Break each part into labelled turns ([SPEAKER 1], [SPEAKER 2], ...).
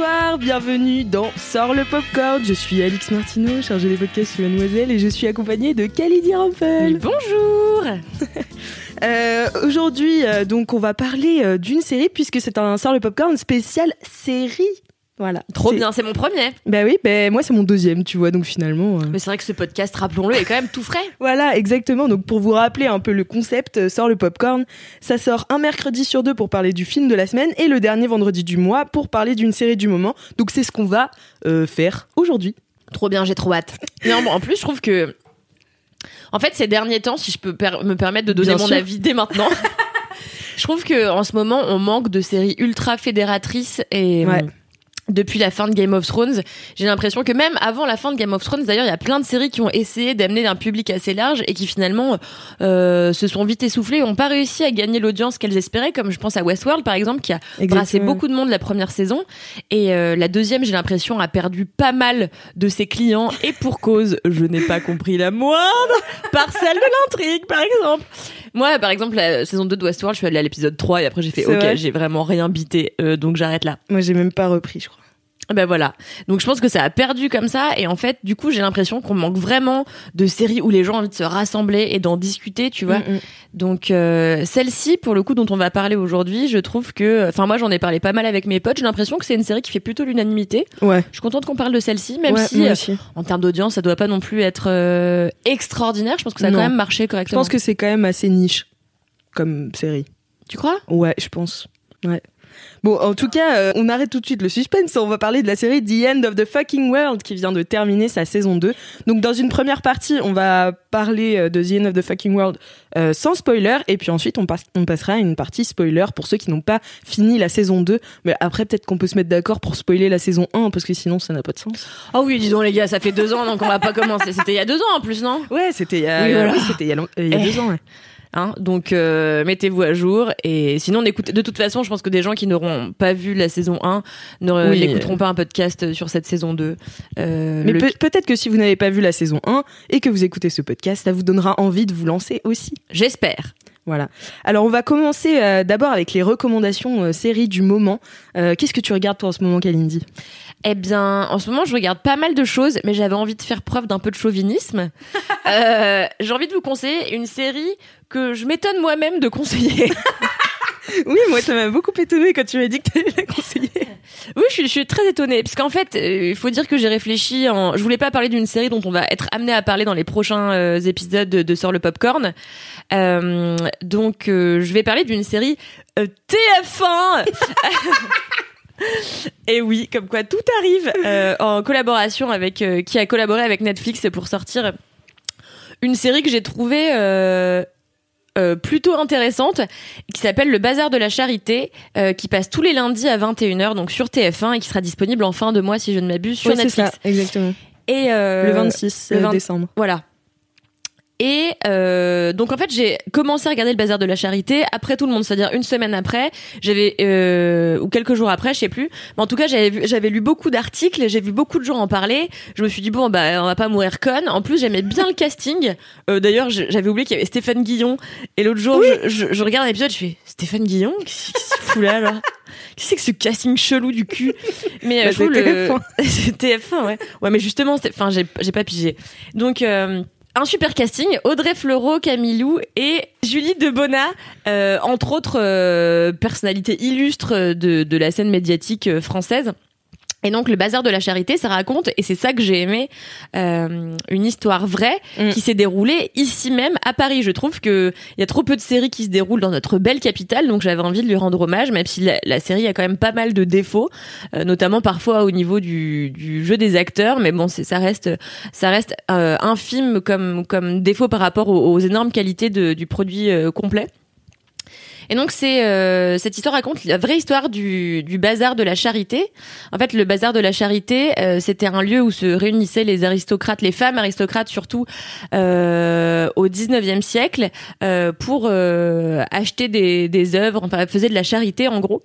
[SPEAKER 1] bonsoir, bienvenue dans Sort le Popcorn. Je suis Alix Martineau, chargée des podcasts sur Mademoiselle, et je suis accompagnée de Kalidi Rampel.
[SPEAKER 2] Bonjour
[SPEAKER 1] Euh, Aujourd'hui, euh, donc, on va parler euh, d'une série, puisque c'est un Sort le Popcorn spécial série. Voilà.
[SPEAKER 2] Trop bien, c'est mon premier.
[SPEAKER 1] Bah oui, bah, moi c'est mon deuxième, tu vois, donc finalement. euh,
[SPEAKER 2] Mais c'est vrai que ce podcast, rappelons-le, est quand même tout frais.
[SPEAKER 1] Voilà, exactement. Donc pour vous rappeler un peu le concept, euh, sort le popcorn. Ça sort un mercredi sur deux pour parler du film de la semaine et le dernier vendredi du mois pour parler d'une série du moment. Donc c'est ce qu'on va euh, faire aujourd'hui.
[SPEAKER 2] Trop bien, j'ai trop hâte. Non, bon, en plus, je trouve que. En fait, ces derniers temps, si je peux per- me permettre de donner
[SPEAKER 1] Bien
[SPEAKER 2] mon
[SPEAKER 1] sûr.
[SPEAKER 2] avis dès maintenant, je trouve que en ce moment, on manque de séries ultra fédératrices et.
[SPEAKER 1] Ouais.
[SPEAKER 2] Depuis la fin de Game of Thrones, j'ai l'impression que même avant la fin de Game of Thrones, d'ailleurs, il y a plein de séries qui ont essayé d'amener un public assez large et qui finalement euh, se sont vite essoufflées et n'ont pas réussi à gagner l'audience qu'elles espéraient, comme je pense à Westworld par exemple, qui a brassé beaucoup de monde la première saison. Et euh, la deuxième, j'ai l'impression, a perdu pas mal de ses clients. Et pour cause, je n'ai pas compris la moindre parcelle de l'intrigue, par exemple. Moi, par exemple, la saison 2 de Westworld, je suis allée à l'épisode 3 et après j'ai fait OK,
[SPEAKER 1] vrai
[SPEAKER 2] j'ai vraiment rien bité, euh, donc j'arrête là.
[SPEAKER 1] Moi j'ai même pas repris, je crois.
[SPEAKER 2] Ben voilà. Donc je pense que ça a perdu comme ça et en fait, du coup, j'ai l'impression qu'on manque vraiment de séries où les gens ont envie de se rassembler et d'en discuter, tu vois.
[SPEAKER 1] Mm, mm.
[SPEAKER 2] Donc euh, celle-ci, pour le coup, dont on va parler aujourd'hui, je trouve que, enfin moi, j'en ai parlé pas mal avec mes potes. J'ai l'impression que c'est une série qui fait plutôt l'unanimité.
[SPEAKER 1] Ouais.
[SPEAKER 2] Je suis contente qu'on parle de celle-ci, même
[SPEAKER 1] Ouais,
[SPEAKER 2] si euh, en termes d'audience, ça doit pas non plus être euh, extraordinaire. Je pense que ça a
[SPEAKER 1] Non.
[SPEAKER 2] quand même marché
[SPEAKER 1] Je
[SPEAKER 2] correctement.
[SPEAKER 1] pense que c'est quand même assez niche comme série.
[SPEAKER 2] tu crois?
[SPEAKER 1] Ouais, je pense. Ouais. Bon, en tout cas, euh, on arrête tout de suite le suspense. On va parler de la série The End of the Fucking World qui vient de terminer sa saison 2. Donc, dans une première partie, on va parler euh, de The End of the Fucking World euh, sans spoiler. Et puis ensuite, on, passe- on passera à une partie spoiler pour ceux qui n'ont pas fini la saison 2. Mais après, peut-être qu'on peut se mettre d'accord pour spoiler la saison 1 parce que sinon, ça n'a pas de sens.
[SPEAKER 2] Oh oui, dis donc les gars, ça fait deux ans, donc on va pas commencer. C'était il y a deux ans en plus, non?
[SPEAKER 1] Ouais, c'était il y a,
[SPEAKER 2] Oui, voilà.
[SPEAKER 1] oui, c'était il y a, long- il y a
[SPEAKER 2] Eh.
[SPEAKER 1] deux ans. ouais.
[SPEAKER 2] Hein, donc euh, mettez-vous à jour et sinon n'écoutez de toute façon je pense que des gens qui n'auront pas vu la saison 1 ne
[SPEAKER 1] Oui.
[SPEAKER 2] n'écouteront pas un podcast sur cette saison 2 Euh,
[SPEAKER 1] Mais
[SPEAKER 2] le-
[SPEAKER 1] peut-être que si vous n'avez pas vu la saison 1 et que vous écoutez ce podcast, ça vous donnera envie de vous lancer aussi.
[SPEAKER 2] j'espère
[SPEAKER 1] Voilà. Alors on va commencer euh, d'abord avec les recommandations euh, séries du moment. Euh, Qu'est-ce que tu regardes toi en ce moment, Kalindi?
[SPEAKER 2] Eh bien, en ce moment, je regarde pas mal de choses, mais j'avais envie de faire preuve d'un peu de chauvinisme. J'ai envie de vous conseiller une série que je m'étonne moi-même de conseiller.
[SPEAKER 1] Oui, moi ça m'a beaucoup étonné quand tu m'as dit que tu allais la conseiller.
[SPEAKER 2] oui, je suis, très étonnée, parce qu'en fait, euh, il faut dire que j'ai réfléchi. En... Je voulais pas parler d'une série dont on va être amené à parler dans les prochains euh, épisodes de, de Sort le Popcorn. Euh, donc, euh, je vais parler d'une série euh, TF1. Et oui, comme quoi tout arrive en collaboration avec qui a collaboré avec Netflix pour sortir une série que j'ai trouvée euh, plutôt intéressante qui s'appelle Le Bazar de la Charité euh, qui passe tous les lundis à 21h donc sur TF1 et qui sera disponible en fin de mois si je ne m'abuse sur
[SPEAKER 1] Ouais,
[SPEAKER 2] Netflix.
[SPEAKER 1] ça, exactement.
[SPEAKER 2] Et euh,
[SPEAKER 1] le 26
[SPEAKER 2] le
[SPEAKER 1] euh,
[SPEAKER 2] 20
[SPEAKER 1] décembre.
[SPEAKER 2] voilà. Et euh, donc en fait j'ai commencé à regarder le bazar de la charité après tout le monde, c'est-à-dire une semaine après, j'avais euh, ou quelques jours après, je sais plus. Mais en tout cas j'avais j'avais lu beaucoup d'articles, j'ai vu beaucoup de gens en parler. Je me suis dit bon bah on va pas mourir conne. En plus j'aimais bien le casting. Euh, D'ailleurs j'avais oublié qu'il y avait Stéphane Guillon. Et l'autre jour je, je, je regarde l'épisode, je fais Stéphane Guillon, qu'est-ce qu'il se fout là alors Qu'est-ce que c'est que ce casting chelou du cul? Mais euh,
[SPEAKER 1] Bah,
[SPEAKER 2] je trouve le-
[SPEAKER 1] TF1.
[SPEAKER 2] c'est TF1 ouais. Ouais mais justement enfin j'ai j'ai pas pigé. Donc euh, un super casting, Audrey Fleurot, Camilou et Julie Debona, euh, entre autres euh, personnalités illustres de, la scène médiatique euh, française. Et donc le bazar de la charité, ça raconte, et c'est ça que j'ai aimé, euh, une histoire vraie
[SPEAKER 1] Mm.
[SPEAKER 2] qui s'est déroulée ici même à Paris. Je trouve que il y a trop peu de séries qui se déroulent dans notre belle capitale, donc j'avais envie de lui rendre hommage, même si la, la série a quand même pas mal de défauts, euh, notamment parfois au niveau du, du jeu des acteurs. Mais bon, c'est ça reste ça reste euh, infime comme comme défaut par rapport aux, aux énormes qualités de- du produit euh, complet. Et donc c'est euh, cette histoire raconte la vraie histoire du, du bazar de la charité. En fait, le bazar de la charité, euh, c'était un lieu où se réunissaient les aristocrates, les femmes aristocrates surtout euh, au 19e siècle euh, pour euh, acheter des, des œuvres, enfin faisaient de la charité en gros.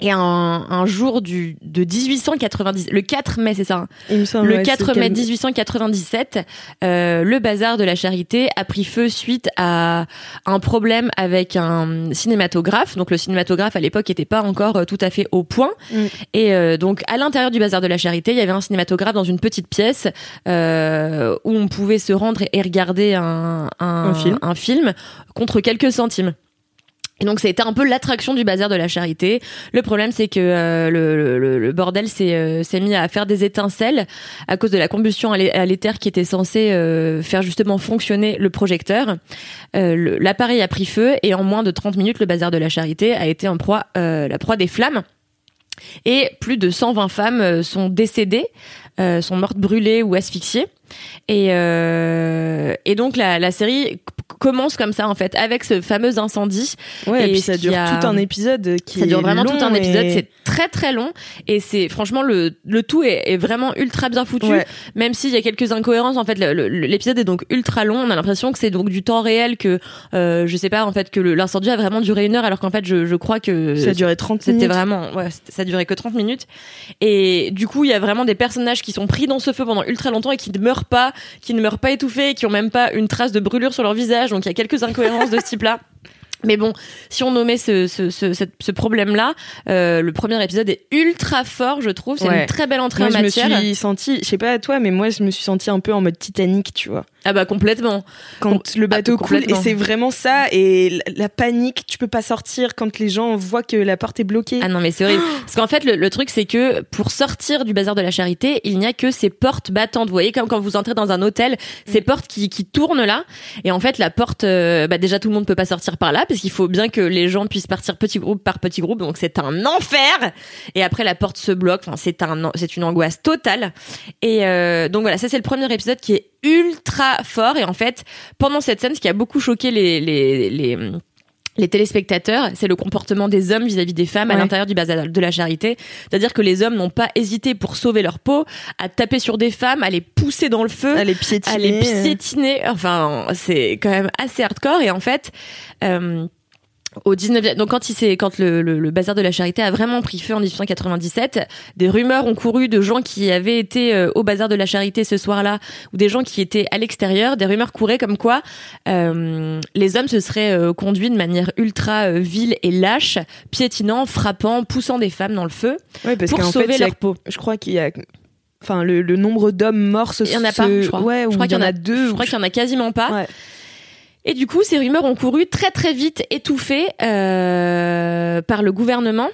[SPEAKER 2] Et un, un jour du de 1890, le 4 mai, c'est ça. hein,
[SPEAKER 1] semble,
[SPEAKER 2] le
[SPEAKER 1] ouais,
[SPEAKER 2] 4
[SPEAKER 1] c'est
[SPEAKER 2] mai
[SPEAKER 1] quel-
[SPEAKER 2] 1897, euh, le bazar de la charité a pris feu suite à un problème avec un cinématographe. Donc le cinématographe à l'époque n'était pas encore euh, tout à fait au point.
[SPEAKER 1] Mm.
[SPEAKER 2] Et euh, donc à l'intérieur du bazar de la charité, il y avait un cinématographe dans une petite pièce euh, où on pouvait se rendre et regarder un, un,
[SPEAKER 1] Un film.
[SPEAKER 2] un film contre quelques centimes. Et donc été un peu l'attraction du bazar de la charité. Le problème c'est que euh, le, le- le bordel s'est euh, mis à faire des étincelles à cause de la combustion à l'é- à l'éther qui était censée euh, faire justement fonctionner le projecteur. Euh, L'appareil a pris feu et en moins de 30 minutes le bazar de la charité a été en proie euh, la proie des flammes. Et plus de 120 femmes euh, sont décédées, sont mortes brûlées ou asphyxiées. Et, euh, et donc la, la série commence comme ça en fait, avec ce fameux incendie.
[SPEAKER 1] Ouais, et,
[SPEAKER 2] Et
[SPEAKER 1] puis ça dure
[SPEAKER 2] a-
[SPEAKER 1] tout un épisode qui
[SPEAKER 2] Ça dure vraiment tout un épisode,
[SPEAKER 1] et-
[SPEAKER 2] c'est très très long et c'est franchement le le tout est, est vraiment ultra bien foutu.
[SPEAKER 1] Ouais.
[SPEAKER 2] Même s'il y a quelques incohérences, en fait, l'épisode est donc ultra long. On a l'impression que c'est donc du temps réel, que euh, je sais pas en fait que l'incendie a vraiment duré une heure, alors qu'en fait je, je crois que
[SPEAKER 1] ça duré 30
[SPEAKER 2] c'était vraiment, ouais, ça durait que 30 minutes. Et du coup, il y a vraiment des personnages qui sont pris dans ce feu pendant ultra longtemps et qui ne pas, qui ne meurent pas étouffés, qui ont même pas une trace de brûlure sur leur visage. Donc il y a quelques incohérences de ce type-là. Mais bon, si on nommait ce, ce, ce, ce problème-là, euh, le premier épisode est ultra fort, je trouve. C'est
[SPEAKER 1] Ouais.
[SPEAKER 2] une très belle entrée
[SPEAKER 1] Moi,
[SPEAKER 2] en
[SPEAKER 1] je me
[SPEAKER 2] matière.
[SPEAKER 1] suis sentie, je sais pas à toi, mais moi, je me suis sentie un peu en mode Titanic, tu vois.
[SPEAKER 2] Ah bah complètement.
[SPEAKER 1] Quand le bateau
[SPEAKER 2] ah,
[SPEAKER 1] coule, et c'est vraiment ça, et la, la panique, tu peux pas sortir quand les gens voient que la porte est bloquée.
[SPEAKER 2] Ah non mais c'est horrible. Parce qu'en fait le, le truc c'est que pour sortir du bazar de la charité, il n'y a que ces portes battantes. Vous voyez comme quand vous entrez dans un hôtel, ces portes qui, qui tournent là. Et en fait la porte, euh, bah déjà tout le monde peut pas sortir par là parce qu'il faut bien que les gens puissent partir petit groupe par petit groupe. Donc c'est un enfer. Et après la porte se bloque. Enfin c'est un c'est une angoisse totale. Et euh, donc voilà ça c'est le premier épisode qui est ultra fort. Et en fait pendant cette scène ce qui a beaucoup choqué les les, les les téléspectateurs, c'est le comportement des hommes vis-à-vis des femmes à l'intérieur du bazar de la charité. C'est-à-dire que les hommes n'ont pas hésité pour sauver leur peau à taper sur des femmes, à les pousser dans le feu,
[SPEAKER 1] à les piétiner.
[SPEAKER 2] à les piétiner. Enfin, c'est quand même assez hardcore. Et en fait, euh, au 19 donc quand il s'est quand le, le, le bazar de la charité a vraiment pris feu en 1897 des rumeurs ont couru de gens qui avaient été euh, au bazar de la charité ce soir-là ou des gens qui étaient à l'extérieur des rumeurs couraient comme quoi euh, les hommes se seraient euh, conduits de manière ultra euh, vile et lâche piétinant frappant poussant des femmes dans le feu
[SPEAKER 1] Ouais, parce
[SPEAKER 2] pour sauver
[SPEAKER 1] fait, il y a-
[SPEAKER 2] leur peau.
[SPEAKER 1] je crois qu'il y a, enfin, le, le nombre d'hommes morts, se,
[SPEAKER 2] il y en a pas je crois.
[SPEAKER 1] Ouais,
[SPEAKER 2] je crois
[SPEAKER 1] il y en a
[SPEAKER 2] deux je crois qu'il y en a quasiment pas.
[SPEAKER 1] Ouais.
[SPEAKER 2] Et du coup, ces rumeurs ont couru très très vite, étouffées euh, par le gouvernement.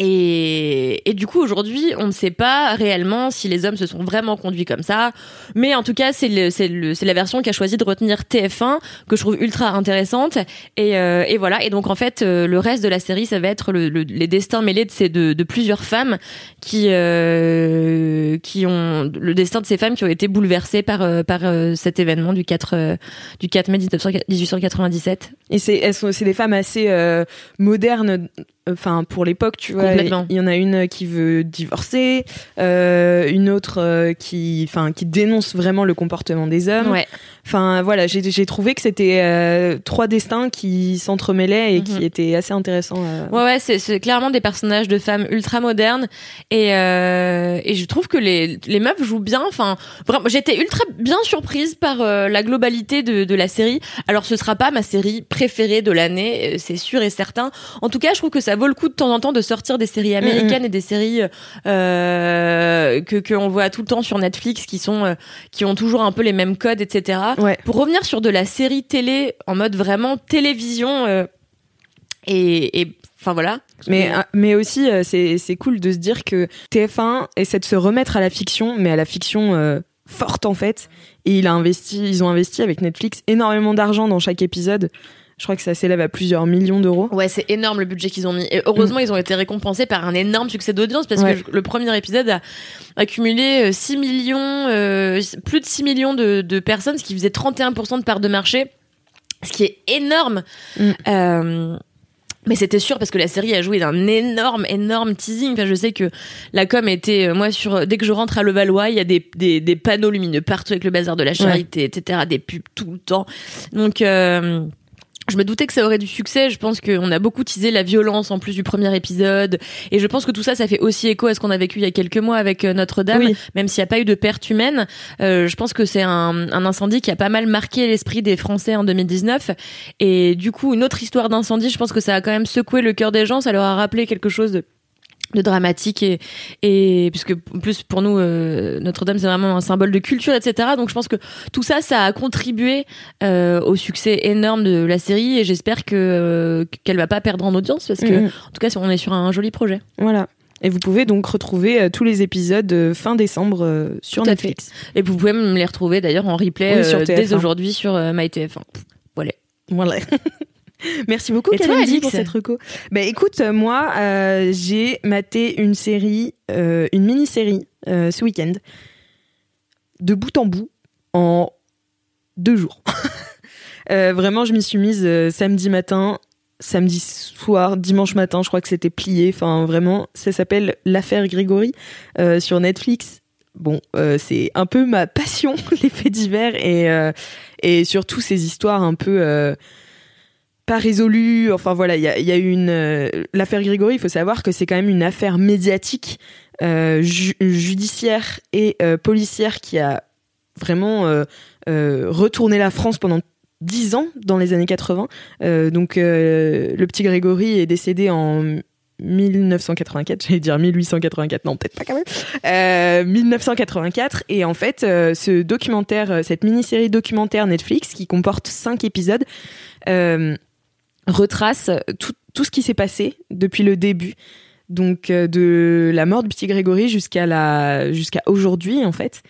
[SPEAKER 2] Et, du coup, aujourd'hui, on ne sait pas réellement si les hommes se sont vraiment conduits comme ça. Mais en tout cas, c'est la version qui a choisi de retenir TF1, que je trouve ultra intéressante. Et, euh, et voilà. Et donc, en fait, euh, le reste de la série, ça va être le, le- les destins mêlés de, ces, de, de plusieurs femmes qui, euh, qui ont, le destin de ces femmes qui ont été bouleversées par, euh, par euh, cet événement du 4, euh, du 4 mai 1900 1897.
[SPEAKER 1] Et c'est, des femmes assez modernes. Enfin, pour l'époque, tu vois, il y en a une qui veut divorcer, euh, une autre euh, qui, enfin, qui dénonce vraiment le comportement des hommes.
[SPEAKER 2] Ouais.
[SPEAKER 1] Enfin, voilà, j'ai, trouvé que c'était euh, trois destins qui s'entremêlaient et
[SPEAKER 2] Mhm.
[SPEAKER 1] qui étaient assez intéressants.
[SPEAKER 2] Ouais, ouais, c'est, clairement des personnages de femmes ultra modernes et et je trouve que les les meufs jouent bien. Enfin, vraiment, j'étais ultra bien surprise par la globalité de de la série. Alors, ce sera pas ma série préférée de l'année, c'est sûr et certain. En tout cas, je trouve que ça vaut le coup de temps en temps de sortir des séries américaines et des séries euh, que que on voit tout le temps sur Netflix qui sont euh, qui ont toujours un peu les mêmes codes, etc.
[SPEAKER 1] Ouais.
[SPEAKER 2] Pour revenir sur de la série télé en mode vraiment télévision. euh, Et, enfin voilà.
[SPEAKER 1] Mais, mais aussi, c'est c'est cool de se dire que TF1 essaie de se remettre à la fiction, mais à la fiction forte en fait. Et il a investi, ils ont investi avec Netflix énormément d'argent dans chaque épisode. Je crois que ça s'élève à plusieurs millions d'euros.
[SPEAKER 2] Ouais, c'est énorme le budget qu'ils ont mis. Et heureusement, ils ont été récompensés par un énorme succès d'audience parce
[SPEAKER 1] Ouais.
[SPEAKER 2] que le premier épisode a accumulé euh, 6 millions, euh, plus de 6 millions de, de personnes, ce qui faisait 31% de part de marché, ce qui est énorme.
[SPEAKER 1] Mm.
[SPEAKER 2] Euh, mais c'était sûr parce que la série a joué d'un énorme, énorme teasing. Enfin, je sais que la com était, euh, moi, sur dès que je rentre à Levallois, il y a des, des, des panneaux lumineux partout avec le bazar de la charité, etc., des pubs tout le temps. Donc, euh, je me doutais que ça aurait du succès. Je pense qu'on a beaucoup teasé la violence en plus du premier épisode. Et je pense que tout ça, ça fait aussi écho à ce qu'on a vécu il y a quelques mois avec euh, Notre-Dame.
[SPEAKER 1] Oui.
[SPEAKER 2] Même s'il n'y a pas eu de perte humaine, euh, je pense que c'est un, un incendie qui a pas mal marqué l'esprit des Français en 2019. Et du coup, une autre histoire d'incendie, je pense que ça a quand même secoué le cœur des gens. Ça leur a rappelé quelque chose de de dramatique et et puisque en plus pour nous euh, Notre-Dame c'est vraiment un symbole de culture etc donc je pense que tout ça ça a contribué euh, au succès énorme de la série et j'espère que euh, qu'elle va pas perdre en audience parce que
[SPEAKER 1] Mhm.
[SPEAKER 2] en tout cas on est sur un joli projet
[SPEAKER 1] Voilà. Et vous pouvez donc retrouver euh, tous les épisodes euh, fin décembre euh, sur
[SPEAKER 2] Tout
[SPEAKER 1] Netflix.
[SPEAKER 2] et vous pouvez me les retrouver d'ailleurs en replay
[SPEAKER 1] Oui, sur
[SPEAKER 2] dès
[SPEAKER 1] TF1.
[SPEAKER 2] aujourd'hui sur euh, MyTF1 voilà
[SPEAKER 1] Voilà. Merci beaucoup,
[SPEAKER 2] Et toi, Alix
[SPEAKER 1] pour cette reco. Bah écoute, euh, moi, euh, j'ai maté une série, euh, une mini-série euh, ce week-end, de bout en bout, en deux jours. Vraiment, je m'y suis mise samedi matin, samedi soir, dimanche matin, je crois que c'était plié. Enfin, vraiment, ça s'appelle L'affaire Grégory sur Netflix. Bon, euh, c'est un peu ma passion, les faits divers et, euh, et surtout ces histoires un peu euh, pas résolues. Enfin voilà, il y a, une. euh, L'affaire Grégory, il faut savoir que c'est quand même une affaire médiatique, euh, ju- judiciaire et euh, policière qui a vraiment retourné la France pendant 10 ans dans les années 80. Euh, donc le petit Grégory est décédé en 1984, j'allais dire 1884, non peut-être pas quand même, euh, 1984 et en fait ce documentaire, cette mini-série documentaire Netflix qui comporte 5 épisodes retrace tout, tout ce qui s'est passé depuis le début. Donc euh, de la mort du petit Grégory jusqu'à la jusqu'à aujourd'hui en fait.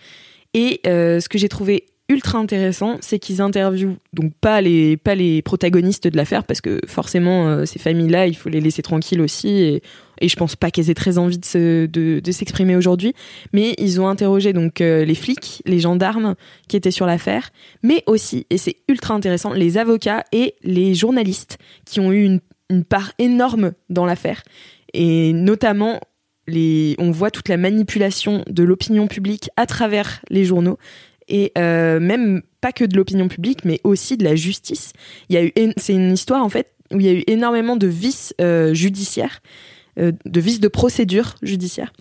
[SPEAKER 1] Et euh, ce que j'ai trouvé ultra intéressant, c'est qu'ils interviewent donc pas les pas les protagonistes de l'affaire parce que forcément euh, ces familles-là, il faut les laisser tranquilles aussi et je pense pas qu'elles aient très envie de se- de, s'exprimer aujourd'hui, mais ils ont interrogé donc euh, les flics, les gendarmes qui étaient sur l'affaire, mais aussi et c'est ultra intéressant, les avocats et les journalistes qui ont eu une, une part énorme dans l'affaire. Et notamment les, on voit toute la manipulation de l'opinion publique à travers les journaux. Et euh, même pas que de l'opinion publique, mais aussi de la justice. Il y a eu, c'est une histoire en fait où il y a eu énormément de vices euh, judiciaires, de vices de procédure judiciaire.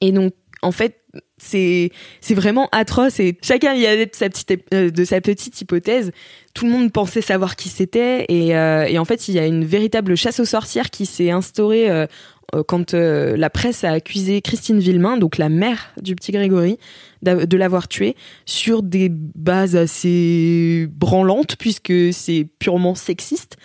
[SPEAKER 1] Et donc, en fait, c'est vraiment atroce et chacun y allait de sa petite euh, de sa petite hypothèse. Tout le monde pensait savoir qui c'était et, euh, et en fait, il y a une véritable chasse aux sorcières qui s'est instaurée euh, euh, quand euh, la presse a accusé Christine Villemain, donc la mère du petit Grégory, de l'avoir tué sur des bases assez branlantes puisque c'est purement sexiste.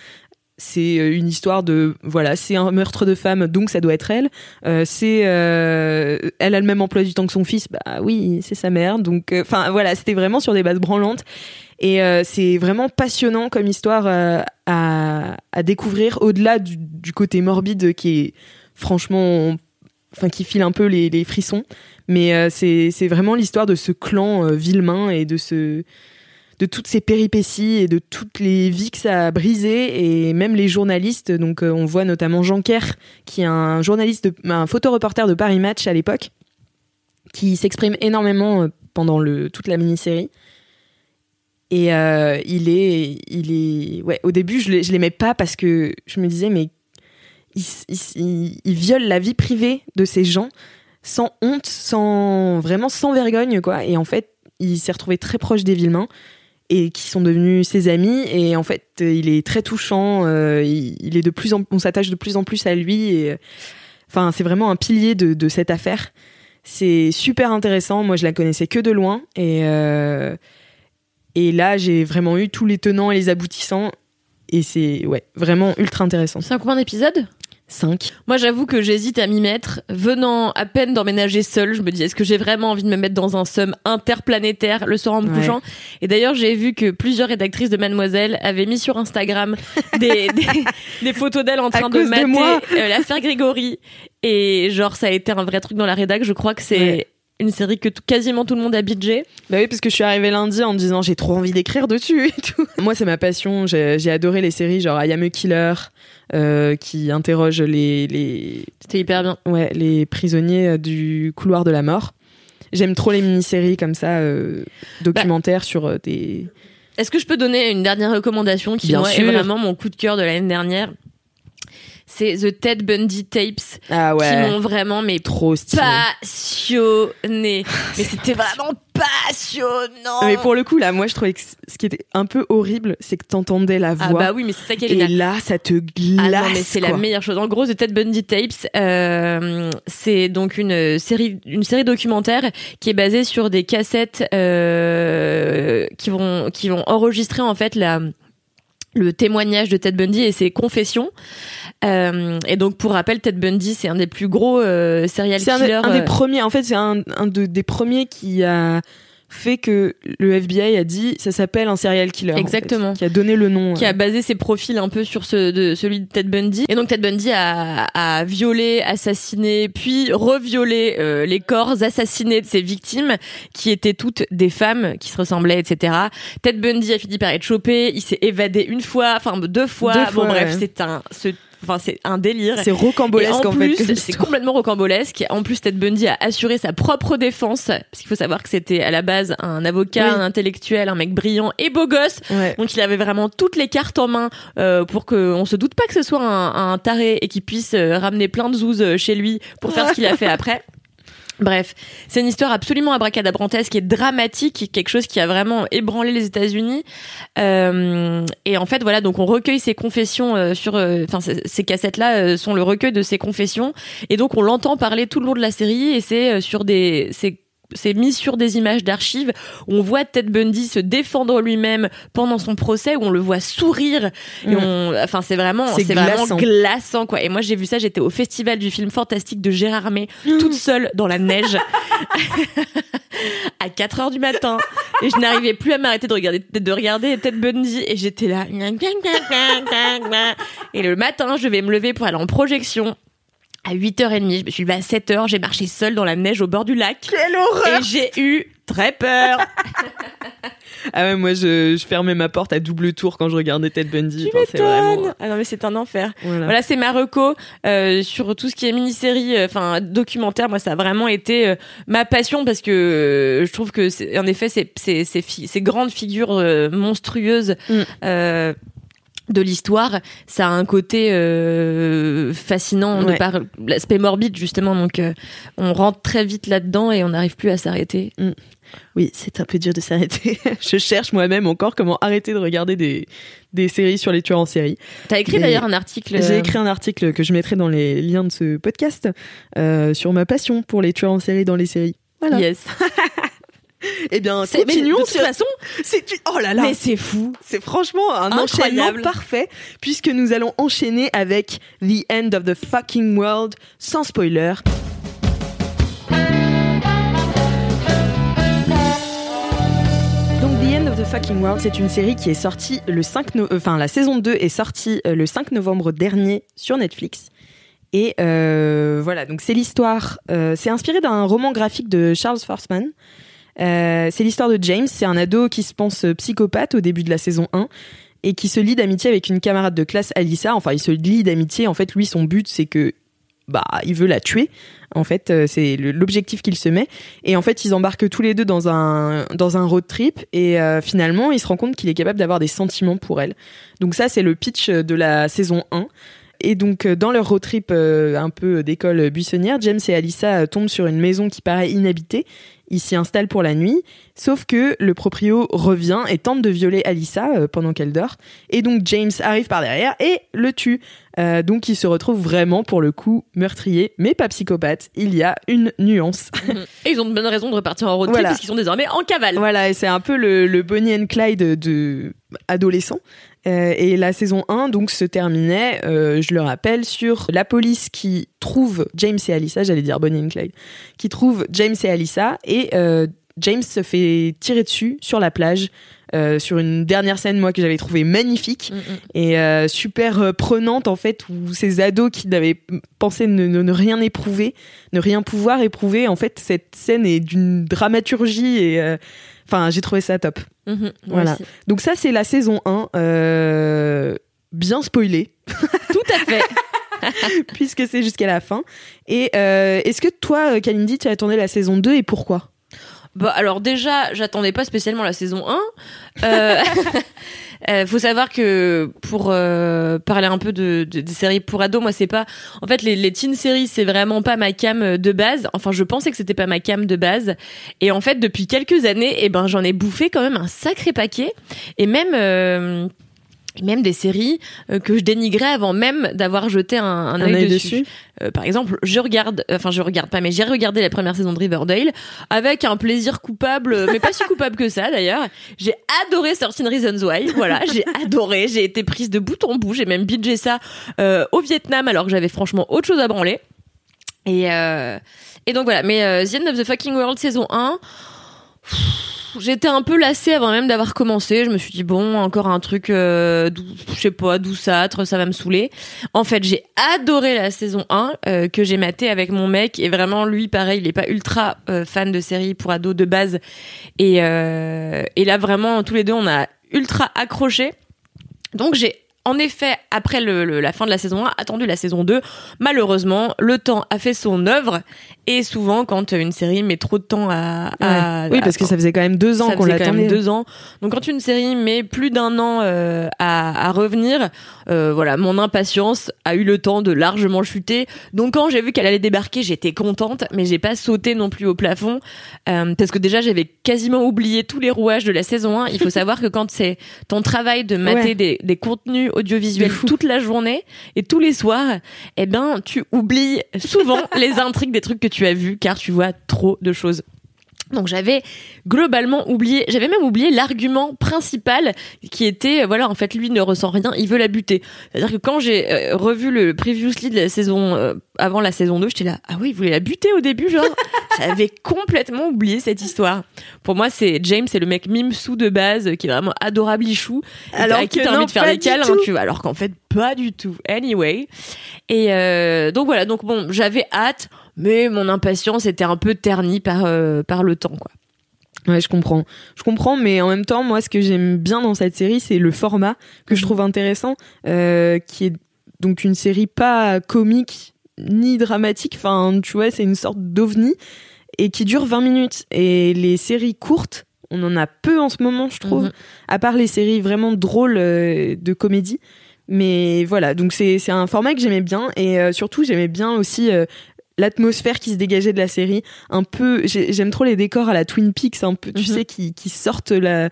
[SPEAKER 1] C'est euh, une histoire de voilà, c'est un meurtre de femme, donc ça doit être elle. Euh, c'est euh, elle a le même emploi du temps que son fils, bah oui, c'est sa mère. Donc enfin voilà, c'était vraiment sur des bases branlantes et c'est vraiment passionnant comme histoire à, découvrir au-delà du, côté morbide qui est franchement enfin qui file un peu les, frissons mais c'est vraiment l'histoire de ce clan Villemain et de ce de toutes ces péripéties et de toutes les vies que ça a brisées. Et même les journalistes donc euh, on voit notamment Jean Kerr qui est un journaliste un photoreporter de Paris Match à l'époque qui s'exprime énormément euh, pendant le toute la mini-série. Et euh, il est il est ouais au début je l'ai- je l'aimais pas parce que je me disais mais il viole la vie privée de ces gens sans honte, sans vraiment sans vergogne quoi. Et en fait, il s'est retrouvé très proche des Villemains et qui sont devenus ses amis. Et en fait, il est très touchant. euh, il, est de plus en, on s'attache de plus en plus à lui. Enfin, c'est vraiment un pilier de, de cette affaire. C'est super intéressant. Moi, je la connaissais que de loin et euh, et là, j'ai vraiment eu tous les tenants et les aboutissants. et c'est ouais vraiment ultra intéressant.
[SPEAKER 2] C'est un combien d'épisodes?
[SPEAKER 1] 5.
[SPEAKER 2] Moi, j'avoue que j'hésite à m'y mettre. Venant à peine d'emménager seule, je me dis est-ce que j'ai vraiment envie de me mettre dans un somme interplanétaire le soir en me
[SPEAKER 1] Ouais.
[SPEAKER 2] couchant? Et d'ailleurs, j'ai vu que plusieurs rédactrices de Mademoiselle avaient mis sur Instagram des, des, des photos d'elles en train de mater euh, l'affaire Grégory. Et genre, ça a été un vrai truc dans la rédac. Je crois que c'est
[SPEAKER 1] Ouais.
[SPEAKER 2] Une série que tout- quasiment tout le monde a bidgé.
[SPEAKER 1] Bah oui, parce que je suis arrivée lundi en me disant j'ai trop envie d'écrire dessus et tout. Moi, c'est ma passion. J'ai adoré les séries genre I Am a Killer, euh, qui interrogent les, les,
[SPEAKER 2] C'était hyper bien.
[SPEAKER 1] ouais, les prisonniers euh, du couloir de la mort. J'aime trop les mini-séries comme ça, euh, documentaires sur des.
[SPEAKER 2] Est-ce que je peux donner une dernière recommandation qui moi, est vraiment mon coup de cœur de l'année dernière? C'est The Ted Bundy Tapes
[SPEAKER 1] Ah
[SPEAKER 2] qui
[SPEAKER 1] ouais.
[SPEAKER 2] m'ont vraiment mais
[SPEAKER 1] Trop stylé.
[SPEAKER 2] passionné. Mais c'était vraiment passionnant.
[SPEAKER 1] Mais pour le coup, là, moi, je trouvais que ce qui était un peu horrible, c'est que t'entendais la
[SPEAKER 2] ah
[SPEAKER 1] voix.
[SPEAKER 2] bah oui, mais c'est ça qui est
[SPEAKER 1] et là, ça te
[SPEAKER 2] Ah
[SPEAKER 1] glace.
[SPEAKER 2] non, mais c'est la meilleure chose. En gros, The Ted Bundy Tapes, euh, c'est donc une série, une série documentaire qui est basée sur des cassettes euh, qui vont qui vont enregistrer en fait la le témoignage de Ted Bundy et ses confessions. Euh, et donc, pour rappel, Ted Bundy, c'est un des plus gros euh, serial
[SPEAKER 1] C'est un,
[SPEAKER 2] killers.
[SPEAKER 1] un des
[SPEAKER 2] euh,
[SPEAKER 1] premiers. En fait, c'est un, un de- des premiers qui a fait que le FBI a dit ça s'appelle un serial killer. en fait,
[SPEAKER 2] Exactement.
[SPEAKER 1] qui a donné le nom.
[SPEAKER 2] qui
[SPEAKER 1] euh.
[SPEAKER 2] a basé ses profils un peu sur ce, de, celui de Ted Bundy. Et donc Ted Bundy a, a violé, assassiné, puis reviolé euh, les corps assassinés de ses victimes, qui étaient toutes des femmes qui se ressemblaient, etc. Ted Bundy a fini par être chopé, il s'est évadé une fois, enfin deux fois.
[SPEAKER 1] Deux
[SPEAKER 2] bon
[SPEAKER 1] fois,
[SPEAKER 2] bref,
[SPEAKER 1] ouais.
[SPEAKER 2] c'est un, ce- enfin c'est un délire.
[SPEAKER 1] C'est rocambolesque
[SPEAKER 2] en
[SPEAKER 1] en,
[SPEAKER 2] plus,
[SPEAKER 1] fait.
[SPEAKER 2] c'est complètement rocambolesque. En plus, Ted Bundy a assuré sa propre défense, parce qu'il faut savoir que c'était à la base un avocat,
[SPEAKER 1] Oui.
[SPEAKER 2] un intellectuel, un mec brillant et beau gosse.
[SPEAKER 1] Ouais.
[SPEAKER 2] Donc il avait vraiment toutes les cartes en main euh, pour qu'on se doute pas que ce soit un, un taré et qu'il puisse euh, ramener plein de zouzes euh, chez lui pour faire ce qu'il a fait après. Bref, c'est une histoire absolument abracadabrantesque et dramatique, quelque chose qui a vraiment ébranlé les États-Unis. Euh, et en fait, voilà, donc on recueille ces confessions euh, sur, euh, enfin ces- cassettes-là sont le recueil de ces confessions, et donc on l'entend parler tout le long de la série, et c'est sur des, c'est c'est mis sur des images d'archives où on voit Ted Bundy se défendre lui-même pendant son procès où on le voit sourire et
[SPEAKER 1] Mm.
[SPEAKER 2] on enfin c'est vraiment
[SPEAKER 1] C'est
[SPEAKER 2] c'est vraiment
[SPEAKER 1] glaçant.
[SPEAKER 2] glaçant quoi. Et moi j'ai vu ça j'étais au festival du film fantastique de Gérard May toute seule dans la neige à 4 heures du matin. Et je n'arrivais plus à m'arrêter de regarder de regarder Ted Bundy. Et j'étais là et le matin je vais me lever pour aller en projection à 8h30, je me suis levée à 7h, j'ai marché seule dans la neige au bord du lac
[SPEAKER 1] Quelle horreur
[SPEAKER 2] et j'ai eu très peur.
[SPEAKER 1] Ah ouais, moi je, je fermais ma porte à double tour quand je regardais Ted Bundy.
[SPEAKER 2] Tu
[SPEAKER 1] vraiment-
[SPEAKER 2] m'étonnes. Ah non mais c'est un enfer.
[SPEAKER 1] Voilà.
[SPEAKER 2] Voilà, c'est ma reco euh, sur tout ce qui est mini-série, euh, enfin documentaire. Moi, ça a vraiment été euh, ma passion parce que euh, je trouve que, c'est- en effet, ces, ces, ces, fi- ces grandes figures euh, monstrueuses
[SPEAKER 1] Mm.
[SPEAKER 2] De l'histoire, ça a un côté euh, fascinant de par l'aspect morbide justement. Donc, euh, on rentre très vite là-dedans et on n'arrive plus à s'arrêter.
[SPEAKER 1] Oui, c'est un peu dur de s'arrêter. je cherche moi-même encore comment arrêter de regarder des, des séries sur les tueurs en série.
[SPEAKER 2] T'as écrit d'ailleurs un article.
[SPEAKER 1] J'ai
[SPEAKER 2] euh,
[SPEAKER 1] écrit un article que je mettrai dans les liens de ce podcast euh, sur ma passion pour les tueurs en série dans les séries. Voilà.
[SPEAKER 2] Yes.
[SPEAKER 1] Eh bien,
[SPEAKER 2] mais
[SPEAKER 1] continuons
[SPEAKER 2] de toute façon,
[SPEAKER 1] C'est oh là là.
[SPEAKER 2] mais c'est fou.
[SPEAKER 1] C'est franchement un
[SPEAKER 2] Incroyable.
[SPEAKER 1] enchaînement parfait puisque nous allons enchaîner avec The End of the Fucking World sans spoiler. Donc The End of the Fucking World, c'est une série qui est sortie le 5 no- enfin la saison 2 est sortie euh, le 5 novembre dernier sur Netflix. Et euh, voilà, donc c'est l'histoire, euh, c'est inspiré d'un roman graphique de Charles Forsman. Euh, c'est l'histoire de James, c'est un ado qui se pense psychopathe au début de la saison 1 et qui se lie d'amitié avec une camarade de classe, Alyssa. Enfin, il se lie d'amitié. En fait, lui, son but, c'est que bah, il veut la tuer. En fait, euh, c'est l'objectif qu'il se met. Et en fait, ils embarquent tous les deux dans un dans un road trip. Et euh, finalement, il se rend compte qu'il est capable d'avoir des sentiments pour elle. Donc ça, c'est le pitch de la saison 1. Et donc, euh, dans leur road trip euh, un peu d'école buissonnière, James et Alyssa euh, tombent sur une maison qui paraît inhabitée. Ils s'y installent pour la nuit, sauf que le proprio revient et tente de violer Alyssa pendant qu'elle dort. Et donc James arrive par derrière et le tue. Euh, donc il se retrouve vraiment pour le coup meurtrier, mais pas psychopathe. Il y a une nuance.
[SPEAKER 2] Et ils ont de bonnes raisons de repartir en road trip
[SPEAKER 1] Voilà.
[SPEAKER 2] parce qu'ils sont désormais en cavale.
[SPEAKER 1] Voilà, et c'est un peu le, le Bonnie and Clyde de adolescent. Euh, et la saison 1 donc se terminait, euh, je le rappelle, sur la police qui trouve James et Alyssa, j'allais dire Bonnie and Clyde, qui trouve James et Alyssa et euh, James se fait tirer dessus sur la plage. sur une dernière scène moi que j'avais trouvé magnifique
[SPEAKER 2] Mm, mm.
[SPEAKER 1] et super prenante en fait où ces ados qui n'avaient pensé ne, ne- ne rien éprouver ne rien pouvoir éprouver en fait cette scène est d'une dramaturgie et enfin j'ai trouvé ça top
[SPEAKER 2] Mhm,
[SPEAKER 1] Voilà.
[SPEAKER 2] aussi.
[SPEAKER 1] donc ça c'est la saison 1 euh, bien spoilé
[SPEAKER 2] Tout à fait.
[SPEAKER 1] puisque c'est jusqu'à la fin. Et euh, est-ce que toi, euh, Kalindi, tu as attendé la saison 2 et pourquoi?
[SPEAKER 2] Bah alors déjà, j'attendais pas spécialement la saison 1. Euh, euh, faut savoir que pour euh, parler un peu de, de- des séries pour ados, moi c'est pas. En fait, les, les teen séries, c'est vraiment pas ma cam de base. Enfin, je pensais que c'était pas ma cam de base. Et en fait, depuis quelques années, eh ben j'en ai bouffé quand même un sacré paquet. Et même. Euh, même des séries euh, que je dénigrais avant même d'avoir jeté un, un, œil
[SPEAKER 1] œil
[SPEAKER 2] dessus. Euh, par exemple, je regarde, enfin je regarde pas, mais j'ai regardé la première saison de Riverdale avec un plaisir coupable, euh, mais pas si coupable que ça d'ailleurs. J'ai adoré 13 Reasons Why, voilà, j'ai adoré, j'ai été prise de bout en bout, j'ai même bingé ça euh, au Vietnam alors que j'avais franchement autre chose à branler. Et, euh, et donc voilà, mais euh, The End of the Fucking World saison 1, pff, J'étais un peu lassée avant même d'avoir commencé. Je me suis dit bon, encore un truc, euh, je sais pas, douceâtre, ça va me saouler. En fait, j'ai adoré la saison 1 euh, que j'ai maté avec mon mec et vraiment lui pareil, il est pas ultra euh, fan de séries pour ados de base euh, et là vraiment tous les deux on a ultra accroché. Donc j'ai en effet, après le, le- la fin de la saison 1, attendu la saison 2. Malheureusement, le temps a fait son œuvre. Et souvent, quand une série met trop de temps à... à-
[SPEAKER 1] Oui,
[SPEAKER 2] à-
[SPEAKER 1] parce que ça faisait quand même deux ans
[SPEAKER 2] ça
[SPEAKER 1] qu'on
[SPEAKER 2] faisait quand
[SPEAKER 1] l'attendait.
[SPEAKER 2] même deux ans. Donc quand une série met plus d'un an euh, à, à revenir, euh, voilà, mon impatience a eu le temps de largement chuter. Donc quand j'ai vu qu'elle allait débarquer, j'étais contente, mais j'ai pas sauté non plus au plafond euh, parce que déjà j'avais quasiment oublié tous les rouages de la saison 1. Il faut savoir que quand c'est ton travail de mater
[SPEAKER 1] Ouais.
[SPEAKER 2] des, des contenus
[SPEAKER 1] fou.
[SPEAKER 2] toute la journée et tous les soirs, eh ben tu oublies souvent les intrigues des trucs que tu as vus car tu vois trop de choses. Donc j'avais globalement oublié, j'avais même oublié l'argument principal qui était, euh, voilà, en fait, lui ne ressent rien, il veut la buter. C'est-à-dire que quand j'ai euh, revu le previously de la saison, euh, avant la saison 2, j'étais là, ah oui, il voulait la buter au début, genre, j'avais complètement oublié cette histoire. Pour moi, c'est James, c'est le mec mime sous de base, qui est vraiment adorable, chou.
[SPEAKER 1] Alors
[SPEAKER 2] qui t'as envie de faire des câlins, tu vois, alors qu'en fait, pas du tout. Anyway. Et euh, donc voilà, donc bon, j'avais hâte, mais mon impatience était un peu ternie par, euh, par le temps, quoi.
[SPEAKER 1] Ouais, je comprends. Je comprends, mais en même temps, moi, ce que j'aime bien dans cette série, c'est le format que je
[SPEAKER 2] Mhm.
[SPEAKER 1] trouve intéressant, euh, qui est donc une série pas comique ni dramatique. Enfin, tu vois, c'est une sorte d'ovni et qui dure 20 minutes. Et les séries courtes, on en a peu en ce moment, je trouve,
[SPEAKER 2] Mhm.
[SPEAKER 1] à part les séries vraiment drôles euh, de comédie. Mais voilà, donc c'est c'est un format que j'aimais bien et euh, surtout j'aimais bien aussi euh, l'atmosphère qui se dégageait de la série. Un peu, j'ai- j'aime trop les décors à la Twin Peaks, un peu, tu
[SPEAKER 2] Mhm.
[SPEAKER 1] sais, qui, qui sortent la,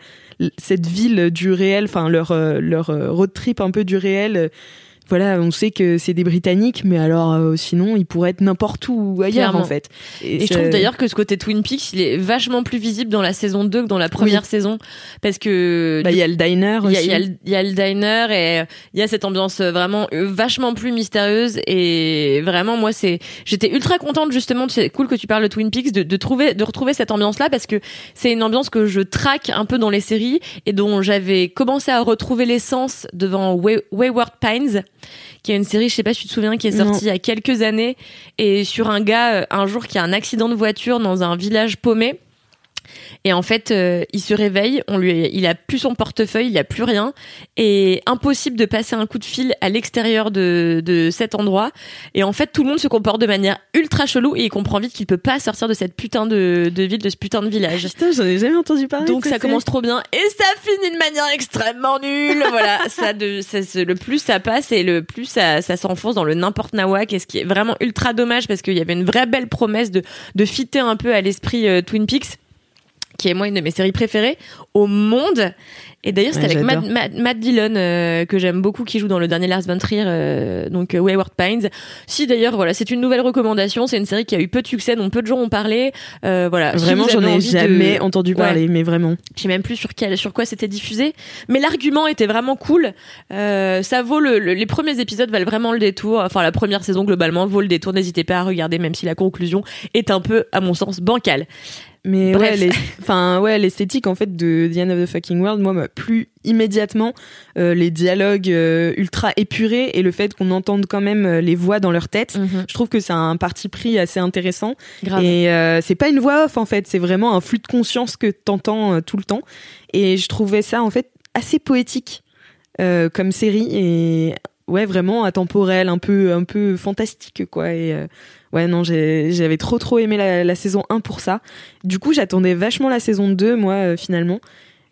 [SPEAKER 1] cette ville du réel, enfin leur euh, leur euh, road trip un peu du réel. Voilà, on sait que c'est des Britanniques, mais alors euh, sinon ils pourraient être n'importe où ailleurs
[SPEAKER 2] Clairement.
[SPEAKER 1] en fait.
[SPEAKER 2] Et je trouve d'ailleurs que ce côté Twin Peaks, il est vachement plus visible dans la saison 2 que dans la première saison. Parce que
[SPEAKER 1] bah, il y a le diner
[SPEAKER 2] il y, a,
[SPEAKER 1] aussi.
[SPEAKER 2] il y a le- il y a le diner et euh, il y a cette ambiance euh, vraiment euh, vachement plus mystérieuse et vraiment moi c'est j'étais ultra contente justement c'est cool que tu parles de Twin Peaks de, de trouver de retrouver cette ambiance là parce que c'est une ambiance que je traque un peu dans les séries et dont j'avais commencé à retrouver l'essence devant Way- Wayward Pines qui est une série je sais pas si tu te souviens qui est sortie il y a quelques années et sur un gars euh, un jour qui a un accident de voiture dans un village paumé et en fait, euh, il se réveille, on lui, il a plus son portefeuille, il a plus rien, et impossible de passer un coup de fil à l'extérieur de, de cet endroit. Et en fait, tout le monde se comporte de manière ultra chelou et il comprend vite qu'il peut pas sortir de cette putain de, de ville, de ce putain de village.
[SPEAKER 1] Putain, j'en ai jamais entendu parler.
[SPEAKER 2] Donc ça commence trop bien et ça finit de manière extrêmement nulle. voilà, ça de ça, c'est- le plus ça passe et le plus ça, ça s'enfonce dans le n'importe nawak et ce qui est vraiment ultra dommage parce qu'il y avait une vraie belle promesse de de fitter un peu à l'esprit euh, Twin Peaks qui est moi une de mes séries préférées au monde Et d'ailleurs, c'est
[SPEAKER 1] Ouais,
[SPEAKER 2] avec Matt. Matt, Matt Dillon euh, que j'aime beaucoup, qui joue dans le dernier Lars von Trier, euh, donc euh, Wayward Pines. Si d'ailleurs, voilà, c'est une nouvelle recommandation. C'est une série qui a eu peu de succès, dont peu de gens ont parlé. Euh, voilà.
[SPEAKER 1] Vraiment, j'en ai
[SPEAKER 2] de-
[SPEAKER 1] jamais entendu
[SPEAKER 2] Ouais.
[SPEAKER 1] parler, mais vraiment.
[SPEAKER 2] Je sais même plus sur quel, sur quoi c'était diffusé, mais l'argument était vraiment cool. Euh, ça vaut le, le- les premiers épisodes valent vraiment le détour. Enfin, la première saison globalement vaut le détour. N'hésitez pas à regarder, même si la conclusion est un peu, à mon sens, bancale.
[SPEAKER 1] Mais
[SPEAKER 2] Bref.
[SPEAKER 1] ouais, les- enfin ouais, l'esthétique en fait de The End of the Fucking World, moi m'a plu immédiatement. Euh, les dialogues euh, ultra épurés et le fait qu'on entende quand même euh, les voix dans leur tête. Je trouve que c'est un parti pris assez intéressant.
[SPEAKER 2] Grave.
[SPEAKER 1] Et euh, c'est pas une voix off en fait, c'est vraiment un flux de conscience que t'entends tout le temps. Et je trouvais ça en fait assez poétique comme série et ouais vraiment atemporel, un peu un peu fantastique quoi. Et ouais non j'avais trop trop aimé la, la saison 1 pour ça. Du coup j'attendais vachement la saison 2 moi euh, finalement.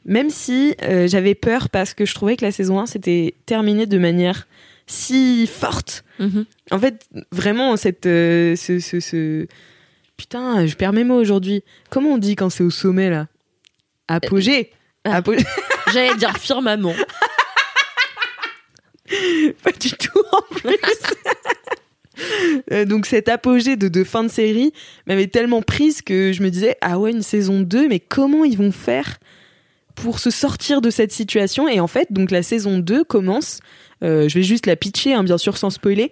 [SPEAKER 1] Même si euh, j'avais peur parce que je trouvais que la saison 1 s'était terminée de manière si forte.
[SPEAKER 2] Mhm.
[SPEAKER 1] En fait, vraiment, cette, euh, ce, ce, ce- Putain, je perds mes mots aujourd'hui. Comment on dit quand c'est au sommet, là? Apogée
[SPEAKER 2] Ah.
[SPEAKER 1] Apogée
[SPEAKER 2] J'allais dire firmament.
[SPEAKER 1] Pas du tout, en plus Donc cet apogée de, de fin de série m'avait tellement prise que je me disais, ah ouais, une saison 2, mais comment ils vont faire pour se sortir de cette situation? Et en fait, donc la saison 2 commence, euh, je vais juste la pitcher, hein, bien sûr sans spoiler,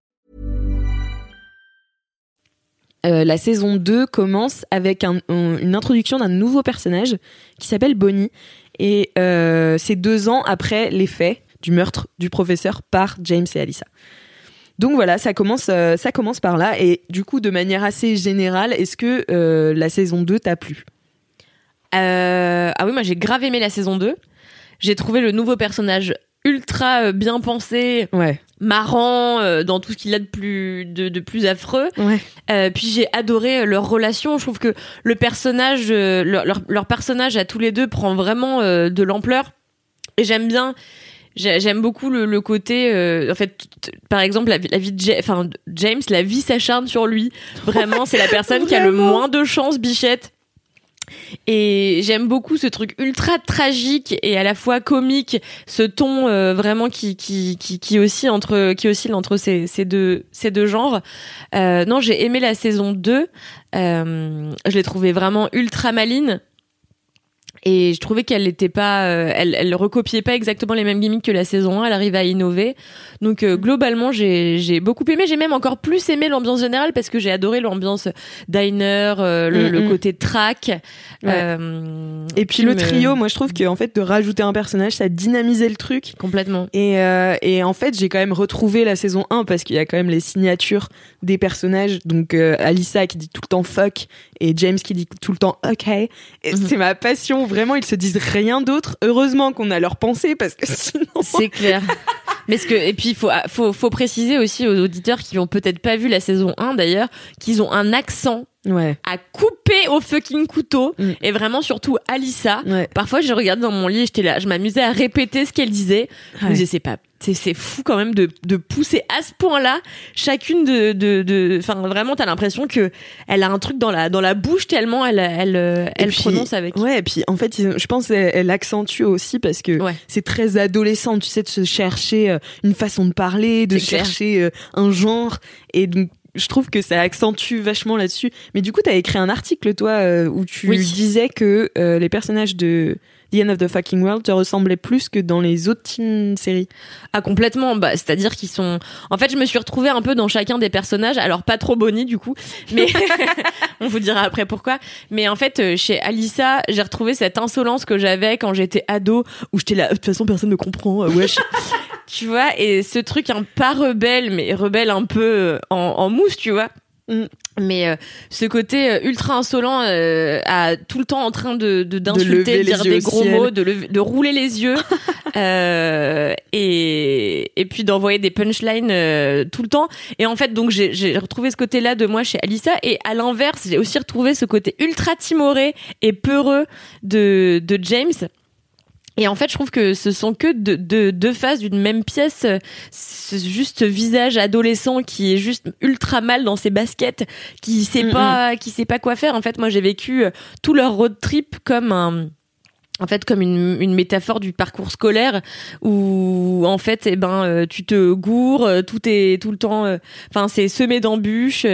[SPEAKER 1] Euh, la saison 2 commence avec un- un- une introduction d'un nouveau personnage qui s'appelle Bonnie. Et euh, c'est deux ans après les faits du meurtre du professeur par James et Alyssa. Donc voilà, ça commence, euh, ça commence par là. Et du coup, de manière assez générale, est-ce que la saison 2 t'a plu?
[SPEAKER 2] Ah oui, moi j'ai grave aimé la saison 2. J'ai trouvé le nouveau personnage ultra bien pensé,
[SPEAKER 1] Ouais.
[SPEAKER 2] Marrant euh, dans tout ce qu'il a de plus de, de plus affreux.
[SPEAKER 1] Ouais.
[SPEAKER 2] Euh, puis j'ai adoré euh, leur relation. Je trouve que le personnage, euh, leur, leur, personnage à tous les deux prend vraiment de l'ampleur. Et j'aime bien. j'ai- J'aime beaucoup le, le côté, euh, en fait, par exemple, la, vie- la vie de Ja- James, la vie s'acharne sur lui. Vraiment, c'est la personne qui a le moins de chance, Bichette. Et j'aime beaucoup ce truc ultra tragique et à la fois comique, ce ton euh, vraiment qui qui qui qui oscille entre qui oscille entre ces ces deux ces deux genres. Euh, non, j'ai aimé la saison 2. Euh, je l'ai trouvée vraiment ultra maline. Et je trouvais qu'elle n'était pas, euh, elle, elle recopiait pas exactement les mêmes gimmicks que la saison 1. Elle arrivait à innover. Donc euh, globalement, j'ai j'ai beaucoup aimé. J'ai même encore plus aimé l'ambiance générale parce que j'ai adoré l'ambiance diner, euh, le,
[SPEAKER 1] Mm,
[SPEAKER 2] le
[SPEAKER 1] mm.
[SPEAKER 2] côté track.
[SPEAKER 1] Ouais.
[SPEAKER 2] Euh,
[SPEAKER 1] Et puis le
[SPEAKER 2] me-
[SPEAKER 1] trio, moi je trouve que en fait de rajouter un personnage, ça dynamisait le truc.
[SPEAKER 2] complètement.
[SPEAKER 1] Et, euh, et en fait, j'ai quand même retrouvé la saison 1 parce qu'il y a quand même les signatures des personnages. Donc, euh, Alyssa qui dit tout le temps fuck et James qui dit tout le temps ok.
[SPEAKER 2] Mhm.
[SPEAKER 1] c'est ma passion. Vraiment, ils se disent rien d'autre. Heureusement qu'on a leur pensée parce que sinon.
[SPEAKER 2] C'est clair. Mais ce que et puis il faut faut faut préciser aussi aux auditeurs qui ont peut-être pas vu la saison 1 d'ailleurs qu'ils ont un accent
[SPEAKER 1] Ouais.
[SPEAKER 2] à couper au fucking couteau
[SPEAKER 1] Mm.
[SPEAKER 2] et vraiment surtout Alissa.
[SPEAKER 1] Ouais.
[SPEAKER 2] Parfois je regardais dans mon lit, et j'étais là, je m'amusais à répéter ce qu'elle disait. Je me disais c'est pas c'est fou quand même de de pousser à ce point-là chacune de de de enfin vraiment t'as l'impression que elle a un truc dans la dans la bouche tellement elle elle elle
[SPEAKER 1] puis-
[SPEAKER 2] prononce avec
[SPEAKER 1] Ouais, et puis en fait, je pense qu'elle elle accentue aussi parce que
[SPEAKER 2] Ouais.
[SPEAKER 1] c'est très adolescent, tu sais, de se chercher euh, une façon de parler, de
[SPEAKER 2] clair.
[SPEAKER 1] chercher euh, un genre. Et donc, je trouve que ça accentue vachement là-dessus. Mais du coup, t'as écrit un article, toi, euh, où tu
[SPEAKER 2] Oui.
[SPEAKER 1] disais que euh, les personnages de The End of the Fucking World te ressemblaient plus que dans les autres teen séries.
[SPEAKER 2] Ah complètement, bah c'est-à-dire qu'ils sont. En fait, je me suis retrouvée un peu dans chacun des personnages. Alors pas trop Bonnie du coup, mais on vous dira après pourquoi. Mais en fait, euh, chez Alissa, j'ai retrouvé cette insolence que j'avais quand j'étais ado, où j'étais là. De toute façon, personne ne comprend. euh, wesh. tu vois, et ce truc un pas rebelle, mais rebelle un peu euh, en, en mousse, tu vois.
[SPEAKER 1] Mm.
[SPEAKER 2] Mais euh, ce côté euh, ultra insolent, euh, à tout le temps en train de d'insulter, de, dire des gros
[SPEAKER 1] ciel.
[SPEAKER 2] mots, de, lever- de rouler les yeux, euh, et et puis d'envoyer des punchlines euh, tout le temps. Et en fait, donc j'ai j'ai retrouvé ce côté-là de moi chez Alissa, et à l'inverse, j'ai aussi retrouvé ce côté ultra timoré et peureux de de James. Et en fait, je trouve que ce sont que deux, deux, deux faces d'une même pièce. C'est juste ce visage adolescent qui est juste ultra mal dans ses baskets, qui sait
[SPEAKER 1] Mm,
[SPEAKER 2] pas, qui sait pas quoi faire. En fait, moi, j'ai vécu euh, tout leur road trip comme un, en fait, comme une, une métaphore du parcours scolaire où, en fait, eh ben, euh, tu te gourres, euh, tout est tout le temps, euh, enfin, c'est semé d'embûches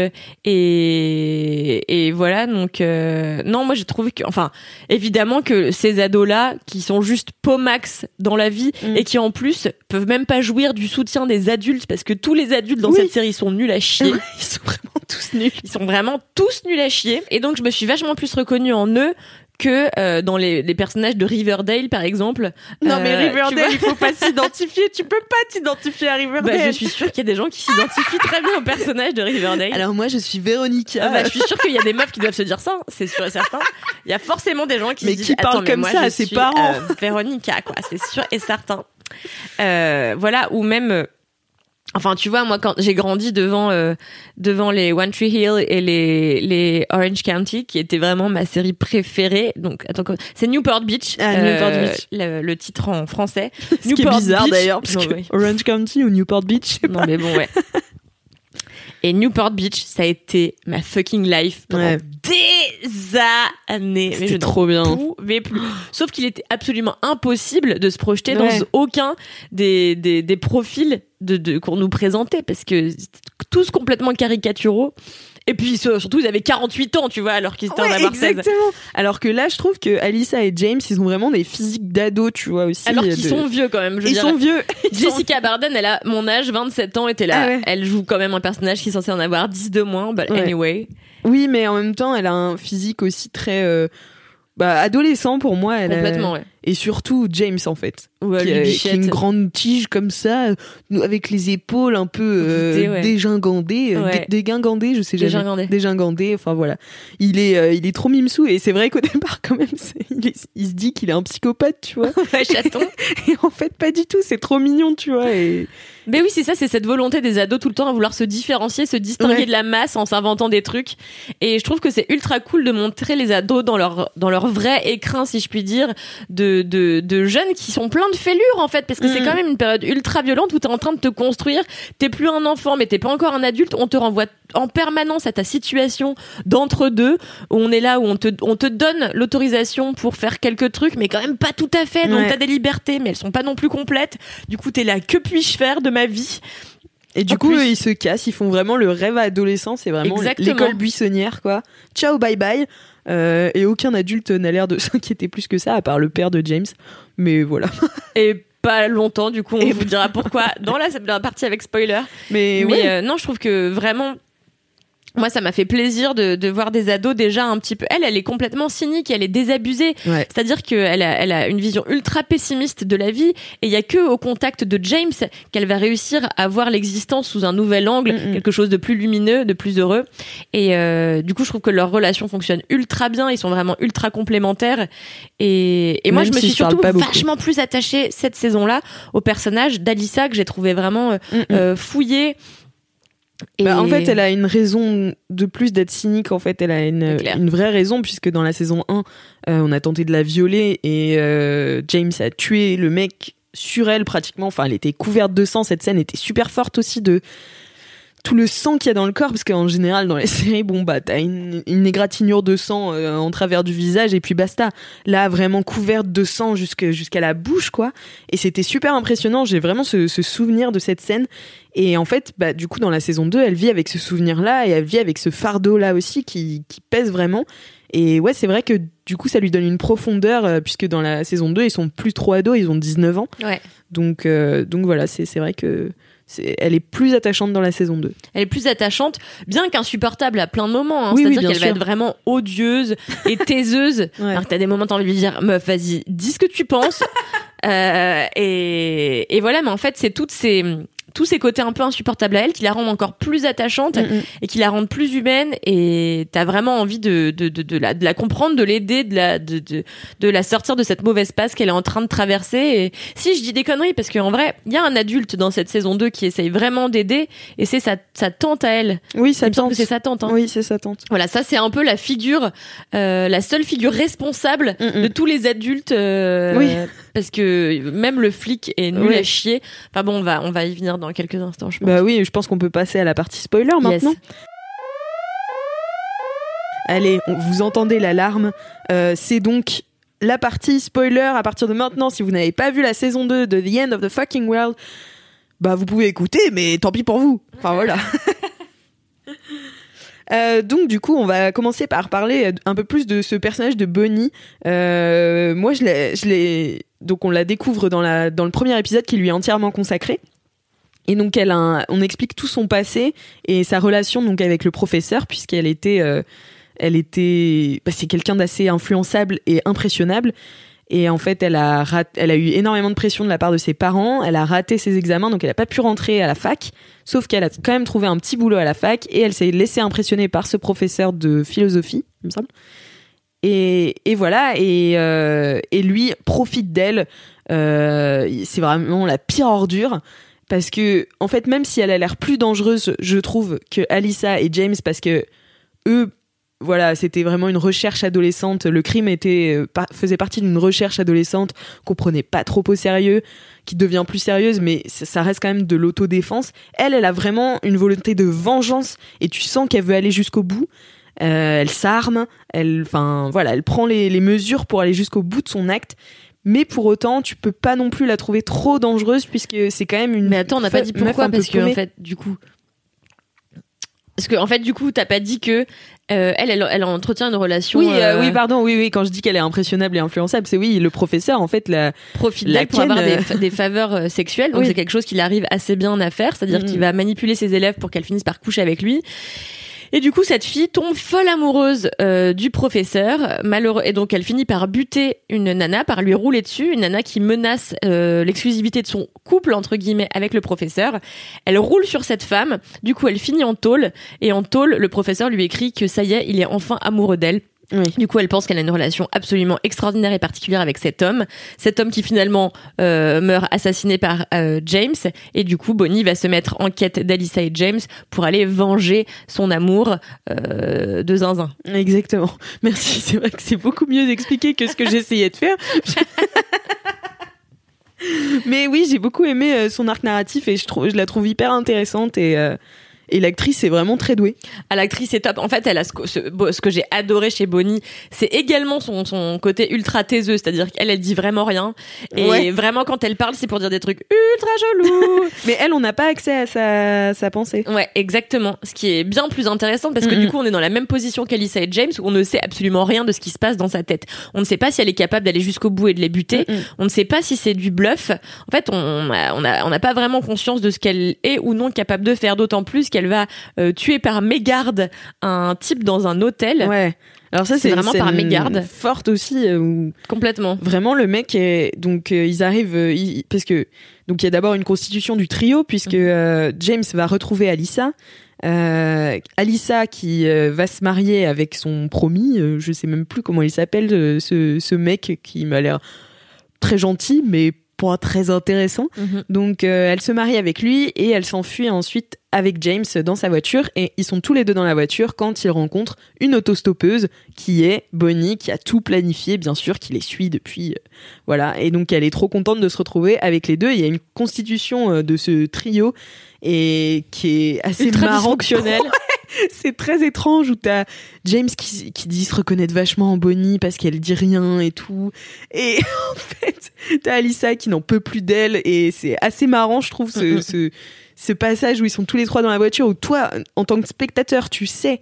[SPEAKER 2] et et voilà. Donc, euh, non, moi, j'ai trouvé que, enfin, évidemment que ces ados-là, qui sont juste max dans la vie
[SPEAKER 1] Mm.
[SPEAKER 2] et qui en plus peuvent même pas jouir du soutien des adultes parce que tous les adultes dans
[SPEAKER 1] Oui.
[SPEAKER 2] cette série sont nuls à chier.
[SPEAKER 1] Ils sont vraiment tous nuls.
[SPEAKER 2] Ils sont vraiment tous nuls à chier. Et donc, je me suis vachement plus reconnue en eux que euh, dans les, les personnages de Riverdale, par exemple.
[SPEAKER 1] Non, mais
[SPEAKER 2] Euh,
[SPEAKER 1] Riverdale,
[SPEAKER 2] vois,
[SPEAKER 1] il faut pas s'identifier. Tu peux pas t'identifier à Riverdale.
[SPEAKER 2] bah, je suis sûre qu'il y a des gens qui s'identifient très bien au personnage de Riverdale.
[SPEAKER 1] Alors moi, je suis Véronica.
[SPEAKER 2] Ah bah, je suis sûre qu'il y a des meufs qui doivent se dire ça, hein, c'est sûr et certain. Il y a forcément des gens qui
[SPEAKER 1] Mais
[SPEAKER 2] se disent
[SPEAKER 1] qui parlent
[SPEAKER 2] Attends, mais
[SPEAKER 1] comme
[SPEAKER 2] moi,
[SPEAKER 1] ça
[SPEAKER 2] je
[SPEAKER 1] à ses
[SPEAKER 2] suis,
[SPEAKER 1] parents
[SPEAKER 2] euh, Véronica, quoi, c'est sûr et certain. Euh, voilà, ou même. Euh, Enfin, tu vois, moi, quand j'ai grandi devant euh, devant les One Tree Hill et les les Orange County, qui étaient vraiment ma série préférée. Donc, attends, c'est Newport Beach,
[SPEAKER 1] Ah, Newport Beach.
[SPEAKER 2] le, le titre en français.
[SPEAKER 1] Ce qui est bizarre d'ailleurs, parce
[SPEAKER 2] Non,
[SPEAKER 1] que
[SPEAKER 2] oui.
[SPEAKER 1] Orange County ou Newport Beach.
[SPEAKER 2] Non mais bon ouais. Et Newport Beach, ça a été ma fucking life pendant
[SPEAKER 1] Ouais.
[SPEAKER 2] des années. Mais je
[SPEAKER 1] trop bien.
[SPEAKER 2] pouvais plus. Sauf qu'il était absolument impossible de se projeter
[SPEAKER 1] Ouais.
[SPEAKER 2] dans aucun des, des, des profils de, de, qu'on nous présentait parce que c'était tous complètement caricaturaux. Et puis sur- surtout, ils avaient 48 ans, tu vois, alors qu'ils étaient en
[SPEAKER 1] Ouais,
[SPEAKER 2] avoir 16.
[SPEAKER 1] exactement. Alors que là, je trouve que Alissa et James, ils ont vraiment des physiques d'ados, tu vois aussi.
[SPEAKER 2] Alors qu'ils
[SPEAKER 1] de-
[SPEAKER 2] sont vieux quand même. Je veux
[SPEAKER 1] Ils
[SPEAKER 2] dire.
[SPEAKER 1] sont vieux. Sont-
[SPEAKER 2] Jessica Barden, elle a mon âge, 27 ans, était là.
[SPEAKER 1] Ah ouais.
[SPEAKER 2] Elle joue quand même un personnage qui est censé en avoir 10 de moins, but
[SPEAKER 1] Ouais.
[SPEAKER 2] anyway.
[SPEAKER 1] Oui, mais en même temps, elle a un physique aussi très euh, bah, adolescent pour moi. Elle a-
[SPEAKER 2] Complètement, ouais.
[SPEAKER 1] Et surtout James en fait.
[SPEAKER 2] Ouais,
[SPEAKER 1] qui, a-
[SPEAKER 2] lui,
[SPEAKER 1] qui a une grande tige comme ça, avec les épaules un peu euh,
[SPEAKER 2] ouais.
[SPEAKER 1] dégingandées, euh,
[SPEAKER 2] Ouais.
[SPEAKER 1] dégingandées, je sais jamais.
[SPEAKER 2] Dégingandées.
[SPEAKER 1] Enfin voilà. Il est, euh, il est trop mimsou et c'est vrai qu'au départ quand même, il, est- il se dit qu'il est un psychopathe, tu vois.
[SPEAKER 2] Chaton.
[SPEAKER 1] et en fait pas du tout, c'est trop mignon, tu vois. Et...
[SPEAKER 2] Mais oui, c'est ça, c'est cette volonté des ados tout le temps à vouloir se différencier, se distinguer
[SPEAKER 1] Ouais.
[SPEAKER 2] de la masse en s'inventant des trucs. Et je trouve que c'est ultra cool de montrer les ados dans leur dans leur vrai écrin, si je puis dire, de de, de jeunes qui sont pleins de fêlures en fait, parce que c'est
[SPEAKER 1] Mhm.
[SPEAKER 2] quand même une période ultra violente où t'es en train de te construire. T'es plus un enfant, mais t'es pas encore un adulte. On te renvoie en permanence à ta situation d'entre deux, où on est là où on te on te donne l'autorisation pour faire quelques trucs, mais quand même pas tout à fait. Donc
[SPEAKER 1] Ouais.
[SPEAKER 2] t'as des libertés, mais elles sont pas non plus complètes. Du coup, t'es là, que puis-je faire de ma vie?
[SPEAKER 1] Et du
[SPEAKER 2] En
[SPEAKER 1] coup,
[SPEAKER 2] plus-
[SPEAKER 1] eux, ils se cassent, ils font vraiment le rêve adolescent, c'est vraiment l'école buissonnière, quoi. Ciao, bye bye. Euh, et aucun adulte n'a l'air de s'inquiéter plus que ça, à part le père de James. Mais voilà.
[SPEAKER 2] Et pas longtemps, du coup, on
[SPEAKER 1] Et
[SPEAKER 2] vous dira pourquoi dans la, dans la partie avec spoiler.
[SPEAKER 1] Mais,
[SPEAKER 2] Mais
[SPEAKER 1] ouais.
[SPEAKER 2] euh, non, je trouve que vraiment. Moi, ça m'a fait plaisir de, de voir des ados déjà un petit peu. Elle, elle est complètement cynique, elle est désabusée.
[SPEAKER 1] Ouais.
[SPEAKER 2] C'est-à-dire qu'elle a, elle a une vision ultra pessimiste de la vie. Et il y a que au contact de James qu'elle va réussir à voir l'existence sous un nouvel angle,
[SPEAKER 1] Mm,
[SPEAKER 2] quelque chose de plus lumineux, de plus heureux. Et euh, du coup, je trouve que leur relation fonctionne ultra bien. Ils sont vraiment ultra complémentaires. Et, et moi,
[SPEAKER 1] Même
[SPEAKER 2] je me suis surtout vachement plus attachée cette saison-là au personnage d'Alissa que j'ai trouvé vraiment euh,
[SPEAKER 1] Mm, mm.
[SPEAKER 2] euh, fouillé. Et
[SPEAKER 1] Bah, en fait, elle a une raison de plus d'être cynique. En fait, elle a une vraie raison, puisque dans la saison 1, euh, on a tenté de la violer et euh, James a tué le mec sur elle pratiquement. Enfin, elle était couverte de sang. Cette scène était super forte aussi de tout le sang qu'il y a dans le corps, parce qu'en général, dans les séries, bon, bah, t'as une, une égratignure de sang euh, en travers du visage et puis basta. Là, vraiment couverte de sang jusqu'à la bouche, quoi. Et c'était super impressionnant. J'ai vraiment ce, ce souvenir de cette scène. Et en fait, bah, du coup, dans la saison 2, elle vit avec ce souvenir-là et elle vit avec ce fardeau-là aussi qui, qui pèse vraiment. Et ouais, c'est vrai que du coup, ça lui donne une profondeur, euh, puisque dans la saison 2, ils sont plus trop ados, ils ont 19 ans.
[SPEAKER 2] Ouais.
[SPEAKER 1] Donc, euh, donc voilà, c'est vrai que elle est plus attachante dans la saison 2.
[SPEAKER 2] Elle est plus attachante, bien qu'insupportable à plein de moments. hein.
[SPEAKER 1] Oui,
[SPEAKER 2] C'est-à-dire qu'elle va être vraiment odieuse et taiseuse.
[SPEAKER 1] Ouais.
[SPEAKER 2] Alors que t'as des moments, t'as envie de lui dire, meuf, vas-y, dis ce que tu penses. Euh, et, et voilà, mais en fait, c'est toutes ces, tous ces côtés un peu insupportables à elle qui la rendent encore plus attachante
[SPEAKER 1] Mm, mm.
[SPEAKER 2] et qui la rendent plus humaine et t'as vraiment envie de, de, de, de la, de la comprendre, de l'aider, de la, de, de, de la sortir de cette mauvaise passe qu'elle est en train de traverser. Et si je dis des conneries, parce qu'en vrai, il y a un adulte dans cette saison 2 qui essaye vraiment d'aider et c'est sa, sa tante à elle.
[SPEAKER 1] Oui, tente.
[SPEAKER 2] que c'est sa tante. Hein.
[SPEAKER 1] Oui, c'est sa tante.
[SPEAKER 2] Voilà, ça c'est un peu la figure, euh, la seule figure responsable
[SPEAKER 1] mm.
[SPEAKER 2] de tous les adultes. euh,
[SPEAKER 1] Oui.
[SPEAKER 2] Parce que même le flic est nul
[SPEAKER 1] Oui.
[SPEAKER 2] à chier. Enfin bon, on va, on va y venir dans quelques instants, je pense.
[SPEAKER 1] Bah oui, je pense qu'on peut passer à la partie spoiler maintenant.
[SPEAKER 2] Yes.
[SPEAKER 1] Allez, on- vous entendez l'alarme. Euh, c'est donc la partie spoiler à partir de maintenant. Si vous n'avez pas vu la saison 2 de The End of the Fucking World, bah vous pouvez écouter, mais tant pis pour vous. Enfin voilà. Euh, donc du coup, on va commencer par parler un peu plus de ce personnage de Bonnie. Euh, moi, je l'ai, je l'ai, donc on la découvre dans la dans le premier épisode qui lui est entièrement consacré. Et donc elle on explique tout son passé et sa relation donc avec le professeur puisqu'elle était euh, elle était bah, c'est quelqu'un d'assez influençable et impressionnable. Et en fait elle a elle a eu énormément de pression de la part de ses parents. Elle a raté ses examens donc elle a pas pu rentrer à la fac. Sauf qu'elle a quand même trouvé un petit boulot à la fac et elle s'est laissée impressionner par ce professeur de philosophie il me semble. Et, et voilà. Et, euh, et lui profite d'elle. Euh, c'est vraiment la pire ordure parce que en fait même si elle a l'air plus dangereuse je trouve que Alissa et James parce que eux voilà c'était vraiment une recherche adolescente. Le crime était euh, faisait partie d'une recherche adolescente qu'on prenait pas trop au sérieux qui devient plus sérieuse mais ça, reste quand même de l'autodéfense. Elle elle a vraiment une volonté de vengeance et tu sens qu'elle veut aller jusqu'au bout. Euh, elle s'arme elle enfin voilà elle prend les mesures pour aller jusqu'au bout de son acte mais pour autant, tu peux pas non plus la trouver trop dangereuse puisque c'est quand même une.
[SPEAKER 2] Mais attends, on n'a pas dit pourquoi parce que en fait, du coup, parce que en fait, du coup, t'as pas dit que euh, elle, elle, elle entretient une relation.
[SPEAKER 1] Oui, euh,
[SPEAKER 2] euh,
[SPEAKER 1] oui, pardon, oui, oui. Quand je dis qu'elle est impressionnable et influençable, c'est oui, le professeur, en fait, la.
[SPEAKER 2] profite
[SPEAKER 1] La
[SPEAKER 2] d'elle pour avoir des, fa- des faveurs sexuelles. Donc
[SPEAKER 1] Oui.
[SPEAKER 2] c'est quelque chose qu'il arrive assez bien à faire, c'est-à-dire qu'il va manipuler ses élèves pour qu'elles finissent par coucher avec lui. Et du coup, cette fille tombe folle amoureuse euh, du professeur, malheureux, et donc elle finit par buter une nana, par lui rouler dessus, une nana qui menace euh, l'exclusivité de son couple entre guillemets avec le professeur. Elle roule sur cette femme, du coup elle finit en tôle, et en tôle, le professeur lui écrit que ça y est, il est enfin amoureux d'elle.
[SPEAKER 1] Oui.
[SPEAKER 2] Du coup, elle pense qu'elle a une relation absolument extraordinaire et particulière avec cet homme. Cet homme qui finalement euh, meurt assassiné par euh, James. Et du coup, Bonnie va se mettre en quête d'Alyssa et James pour aller venger son amour euh, de Zinzin.
[SPEAKER 1] Exactement. Merci. C'est vrai que c'est beaucoup mieux d'expliquer que ce que j'essayais de faire. Mais oui, j'ai beaucoup aimé son arc narratif et je, trouve, je la trouve hyper intéressante et, et l'actrice est vraiment très douée.
[SPEAKER 2] À l'actrice est top. En fait, elle a ce, que- ce, bo- ce que j'ai adoré chez Bonnie, c'est également son, son côté ultra taiseux, c'est-à-dire qu'elle, elle dit vraiment rien. Et
[SPEAKER 1] Ouais.
[SPEAKER 2] vraiment, quand elle parle, c'est pour dire des trucs ultra chelous.
[SPEAKER 1] Mais elle, on n'a pas accès à sa, sa pensée.
[SPEAKER 2] Ouais, exactement. Ce qui est bien plus intéressant parce que du coup, on est dans la même position qu'Alyssa et James où on ne sait absolument rien de ce qui se passe dans sa tête. On ne sait pas si elle est capable d'aller jusqu'au bout et de les buter. On ne sait pas si c'est du bluff. En fait, on a- on a- on n'a pas vraiment conscience de ce qu'elle est ou non capable de faire, d'autant plus qu'elle va euh, tuer par mégarde un type dans un hôtel.
[SPEAKER 1] Ouais. Alors ça,
[SPEAKER 2] C'est vraiment par mégarde.
[SPEAKER 1] Forte aussi. euh,
[SPEAKER 2] Complètement.
[SPEAKER 1] Vraiment, le mec est donc euh, ils arrivent euh, ils- parce que donc il y a d'abord une constitution du trio puisque
[SPEAKER 2] Mhm.
[SPEAKER 1] James va retrouver Alyssa. Euh, Alyssa qui euh, va se marier avec son promis, euh, je sais même plus comment il s'appelle, ce, ce mec qui m'a l'air très gentil mais pas très intéressant.
[SPEAKER 2] Mhm.
[SPEAKER 1] Donc euh, elle se marie avec lui et elle s'enfuit ensuite avec James dans sa voiture et ils sont tous les deux dans la voiture quand ils rencontrent une autostoppeuse qui est Bonnie qui a tout planifié bien sûr qui les suit depuis euh, voilà et donc elle est trop contente de se retrouver avec les deux il y a une constitution euh, de ce trio et qui est assez marrant. c'est très étrange où t'as James qui, qui dit se reconnaître vachement en Bonnie parce qu'elle dit rien et tout. Et en fait, t'as Alyssa qui n'en peut plus d'elle et c'est assez marrant, je trouve, ce, ce, ce passage où ils sont tous les trois dans la voiture où toi, en tant que spectateur, tu sais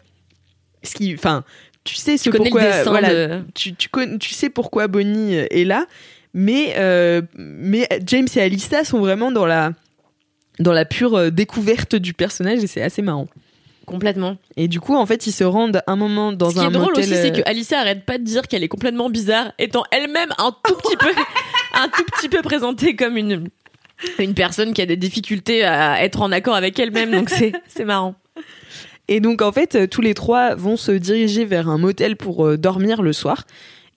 [SPEAKER 1] ce qui, enfin, tu sais ce
[SPEAKER 2] Tu
[SPEAKER 1] pourquoi, voilà,
[SPEAKER 2] de...
[SPEAKER 1] tu, tu, sais pourquoi Bonnie euh, est là, mais, euh, mais James et Alyssa sont vraiment dans la, dans la pure euh, découverte du personnage et c'est assez marrant.
[SPEAKER 2] Complètement.
[SPEAKER 1] Et du coup, en fait, ils se rendent un moment dans
[SPEAKER 2] Ce qui
[SPEAKER 1] un
[SPEAKER 2] est drôle
[SPEAKER 1] motel,
[SPEAKER 2] aussi, c'est
[SPEAKER 1] euh,
[SPEAKER 2] que Alicia arrête pas de dire qu'elle est complètement bizarre, étant elle-même un tout petit peu, un tout petit peu présentée comme une Une personne qui a des difficultés à être en accord avec elle-même, donc c'est c'est marrant.
[SPEAKER 1] Et donc en fait, tous les trois vont se diriger vers un motel pour euh, dormir le soir.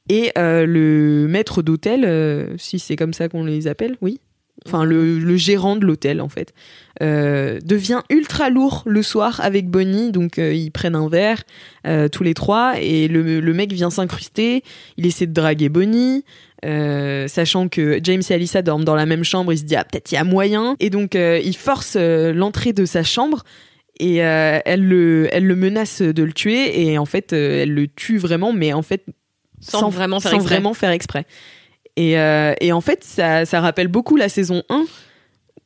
[SPEAKER 1] Et euh, le maître d'hôtel, euh, si c'est comme ça qu'on les appelle, oui. Enfin, le, le gérant de l'hôtel, en fait, euh, devient ultra lourd le soir avec Bonnie. Donc, euh, ils prennent un verre, euh, tous les trois, et le, le mec vient s'incruster. Il essaie de draguer Bonnie. sachant que James et Alyssa dorment dans la même chambre, il se dit ah peut-être il y a moyen et donc il force l'entrée de sa chambre et elle le elle le menace de le tuer et en fait elle le tue vraiment mais en fait
[SPEAKER 2] Sans vraiment faire
[SPEAKER 1] sans
[SPEAKER 2] exprès.
[SPEAKER 1] vraiment faire exprès. Et, euh, et en fait, ça, ça rappelle beaucoup la saison 1,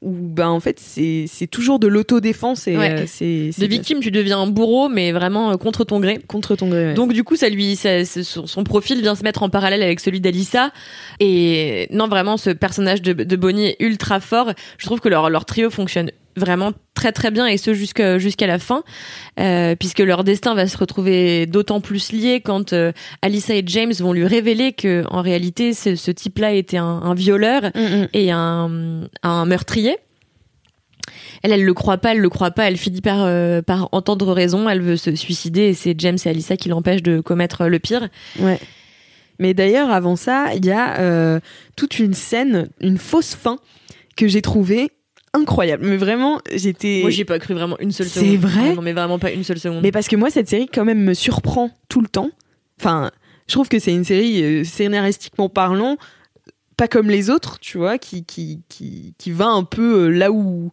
[SPEAKER 1] où ben, en fait, c'est toujours de l'autodéfense et
[SPEAKER 2] Ouais.
[SPEAKER 1] euh, c'est
[SPEAKER 2] De victime, tu deviens un bourreau, mais vraiment euh, contre ton gré.
[SPEAKER 1] contre ton gré. ouais.
[SPEAKER 2] Donc du coup, ça lui, ça- son, son profil vient se mettre en parallèle avec celui d'Alissa. Et non, vraiment, ce personnage de, de Bonnie est ultra fort. Je trouve que leur, leur trio fonctionne vraiment très très bien et ce jusqu'à la fin, euh, puisque leur destin va se retrouver d'autant plus lié quand euh, Alyssa et James vont lui révéler que en réalité, ce, type-là était un, un violeur
[SPEAKER 1] Mm, mm.
[SPEAKER 2] et un, un meurtrier. Elle, elle le croit pas, elle le croit pas, elle finit par, euh, par entendre raison, elle veut se suicider et c'est James et Alyssa qui l'empêchent de commettre le pire.
[SPEAKER 1] Ouais. Mais d'ailleurs, avant ça, il y a euh, toute une scène, une fausse fin que j'ai trouvée incroyable. Mais vraiment, j'étais.
[SPEAKER 2] Moi, j'ai pas cru vraiment une seule
[SPEAKER 1] C'est
[SPEAKER 2] seconde.
[SPEAKER 1] vrai
[SPEAKER 2] Ah Non, mais vraiment pas une seule seconde.
[SPEAKER 1] Mais parce que moi, cette série, quand même, me surprend tout le temps. Enfin, je trouve que c'est une série, euh, scénaristiquement parlant, pas comme les autres, tu vois, qui, qui, qui, qui va un peu euh, là où,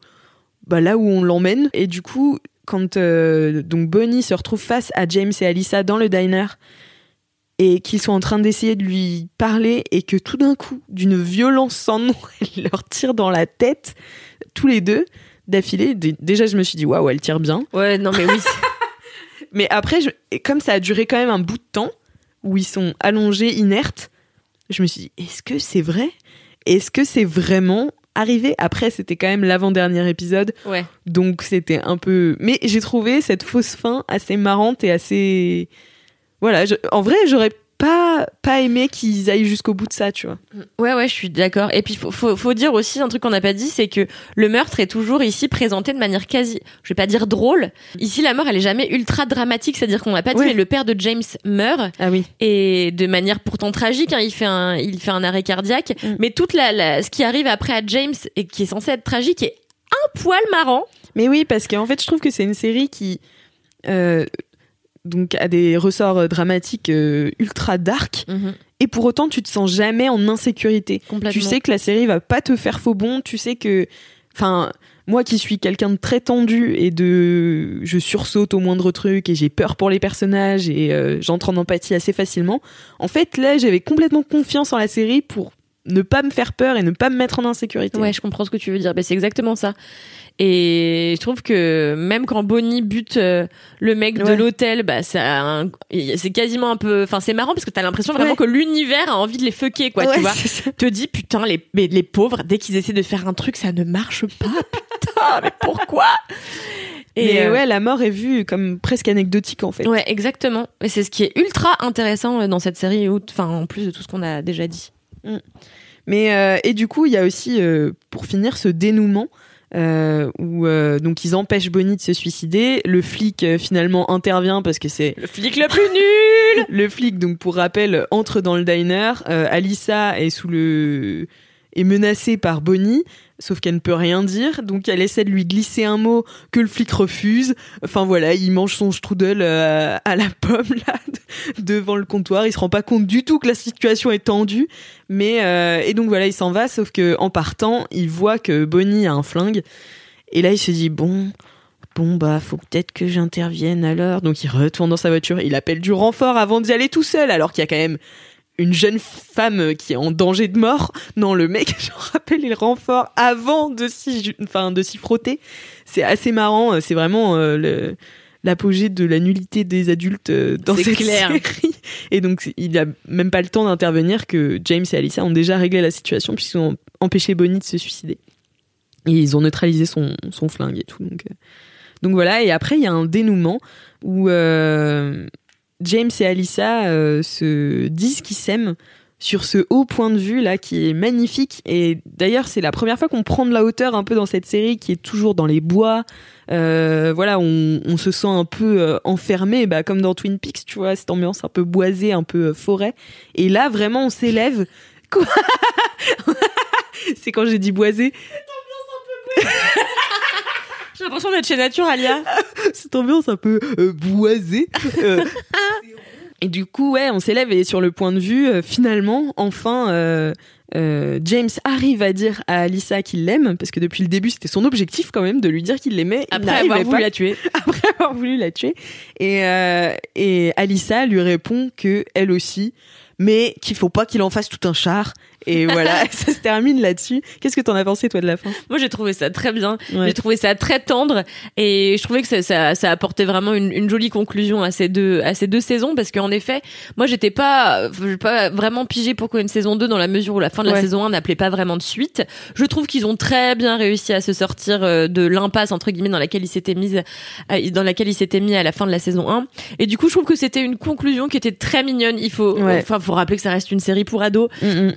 [SPEAKER 1] bah, là où on l'emmène. Et du coup, quand euh, donc Bonnie se retrouve face à James et Alyssa dans le diner, et qu'ils sont en train d'essayer de lui parler, et que tout d'un coup, d'une violence sans nom, elle leur tire dans la tête, tous les deux, d'affilée. Dé- Déjà, je me suis dit, waouh, elle tire bien.
[SPEAKER 2] Ouais, non, mais oui.
[SPEAKER 1] Mais après, je- comme ça a duré quand même un bout de temps, où ils sont allongés, inertes, je me suis dit, est-ce que c'est vrai? Est-ce que c'est vraiment arrivé? Après, c'était quand même l'avant-dernier épisode,
[SPEAKER 2] ouais.
[SPEAKER 1] donc c'était un peu... Mais j'ai trouvé cette fausse fin assez marrante et assez... Voilà, je- en vrai, j'aurais pas, pas aimé qu'ils aillent jusqu'au bout de ça, tu vois.
[SPEAKER 2] Ouais, ouais, je suis d'accord. Et puis, faut, faut, faut dire aussi un truc qu'on n'a pas dit, c'est que le meurtre est toujours ici présenté de manière quasi, je vais pas dire drôle. Ici, la mort, elle est jamais ultra dramatique, c'est-à-dire qu'on n'a pas dit,
[SPEAKER 1] Ouais.
[SPEAKER 2] mais le père de James meurt.
[SPEAKER 1] Ah oui.
[SPEAKER 2] et de manière pourtant tragique. hein, il fait un, il fait un arrêt cardiaque,
[SPEAKER 1] Mm.
[SPEAKER 2] mais toute la, la- ce qui arrive après à James et qui est censé être tragique est un poil marrant.
[SPEAKER 1] Mais oui, parce qu'en fait, je trouve que c'est une série qui euh, donc a des ressorts euh, dramatiques euh, ultra dark, et pour autant, tu te sens jamais en insécurité. Tu sais que la série va pas te faire faux bon. Tu sais que, enfin, moi qui suis quelqu'un de très tendu et de, je sursaute au moindre truc et j'ai peur pour les personnages et euh, j'entre en empathie assez facilement. En fait, là, j'avais complètement confiance en la série pour ne pas me faire peur et ne pas me mettre en insécurité.
[SPEAKER 2] Ouais, je comprends ce que tu veux dire. Ben, c'est exactement ça. Et je trouve que même quand Bonnie bute euh, le mec de l'hôtel, bah ça, c'est quasiment un peu, enfin c'est marrant parce que t'as l'impression vraiment
[SPEAKER 1] Ouais.
[SPEAKER 2] que l'univers a envie de les fucker quoi,
[SPEAKER 1] Ouais,
[SPEAKER 2] tu vois. Te dis putain les, mais les pauvres dès qu'ils essaient de faire un truc ça ne marche pas, putain mais pourquoi?
[SPEAKER 1] Mais
[SPEAKER 2] euh,
[SPEAKER 1] ouais, la mort est vue comme presque anecdotique en fait.
[SPEAKER 2] Ouais, exactement. Et c'est ce qui est ultra intéressant euh, dans cette série, enfin, en plus de tout ce qu'on a déjà dit.
[SPEAKER 1] Mais euh, et du coup, il y a aussi pour finir ce dénouement euh, où euh, donc ils empêchent Bonnie de se suicider. Le flic euh, finalement intervient parce que c'est
[SPEAKER 2] Le flic le plus nul
[SPEAKER 1] le flic. Donc pour rappel, entre dans le diner. Euh, Alyssa est sous le est menacée par Bonnie. Sauf qu'elle ne peut rien dire, donc elle essaie de lui glisser un mot que le flic refuse. Enfin voilà, il mange son strudel euh, à la pomme là devant le comptoir. Il se rend pas compte du tout que la situation est tendue, mais euh, et donc voilà, il s'en va. Sauf que en partant, il voit que Bonnie a un flingue, et là il se dit bon, bon bah faut peut-être que j'intervienne alors. Donc il retourne dans sa voiture, il appelle du renfort avant d'y aller tout seul, alors qu'il y a quand même une jeune femme qui est en danger de mort. Non, le mec, je rappelle, il renfort avant de s'y, ju- enfin, de s'y frotter. C'est assez marrant. C'est vraiment euh, le, l'apogée de la nullité des adultes euh, dans
[SPEAKER 2] C'est
[SPEAKER 1] cette
[SPEAKER 2] clair.
[SPEAKER 1] série. Et donc, il a même pas le temps d'intervenir que James et Alyssa ont déjà réglé la situation puisqu'ils ont empêché Bonnie de se suicider. Et ils ont neutralisé son, son flingue et tout. Donc, euh, donc voilà. Et après, il y a un dénouement où euh, James et Alyssa euh, se disent qu'ils s'aiment sur ce haut point de vue là qui est magnifique. Et d'ailleurs c'est la première fois qu'on prend de la hauteur un peu dans cette série qui est toujours dans les bois. Euh, voilà on, on, se sent un peu euh, enfermé bah, comme dans Twin Peaks tu vois cette ambiance un peu boisée un peu euh, forêt. Et là vraiment on s'élève. C'est quand j'ai dit boisé
[SPEAKER 2] j'ai l'impression d'être chez Naturalia
[SPEAKER 1] cette ambiance un peu euh, boisée Et du coup, ouais, on s'élève et sur le point de vue, euh, finalement, enfin, euh, euh, James arrive à dire à Alissa qu'il l'aime, parce que depuis le début, c'était son objectif quand même de lui dire qu'il l'aimait.
[SPEAKER 2] Après avoir voulu la tuer.
[SPEAKER 1] Après avoir voulu la tuer. Et, euh, et Alissa lui répond que elle aussi, mais qu'il faut pas qu'il en fasse tout un char et voilà, ça se termine là-dessus. Qu'est-ce que t'en as pensé toi de la fin?
[SPEAKER 2] Moi, j'ai trouvé ça très bien. Ouais. J'ai trouvé ça très tendre et je trouvais que ça, ça, ça apportait vraiment une, une, jolie conclusion à ces deux à ces deux saisons parce qu'en effet, moi, j'étais pas pas vraiment pigé pourquoi une saison 2 dans la mesure où la fin de la ouais. saison 1 n'appelait pas vraiment de suite. Je trouve qu'ils ont très bien réussi à se sortir euh, de l'impasse entre guillemets dans laquelle ils s'étaient mis dans laquelle ils s'étaient mis à la fin de la saison 1 et du coup, je trouve que c'était une conclusion qui était très mignonne. Il faut ouais. enfin faut rappeler que ça reste une série pour ados. Mm -hmm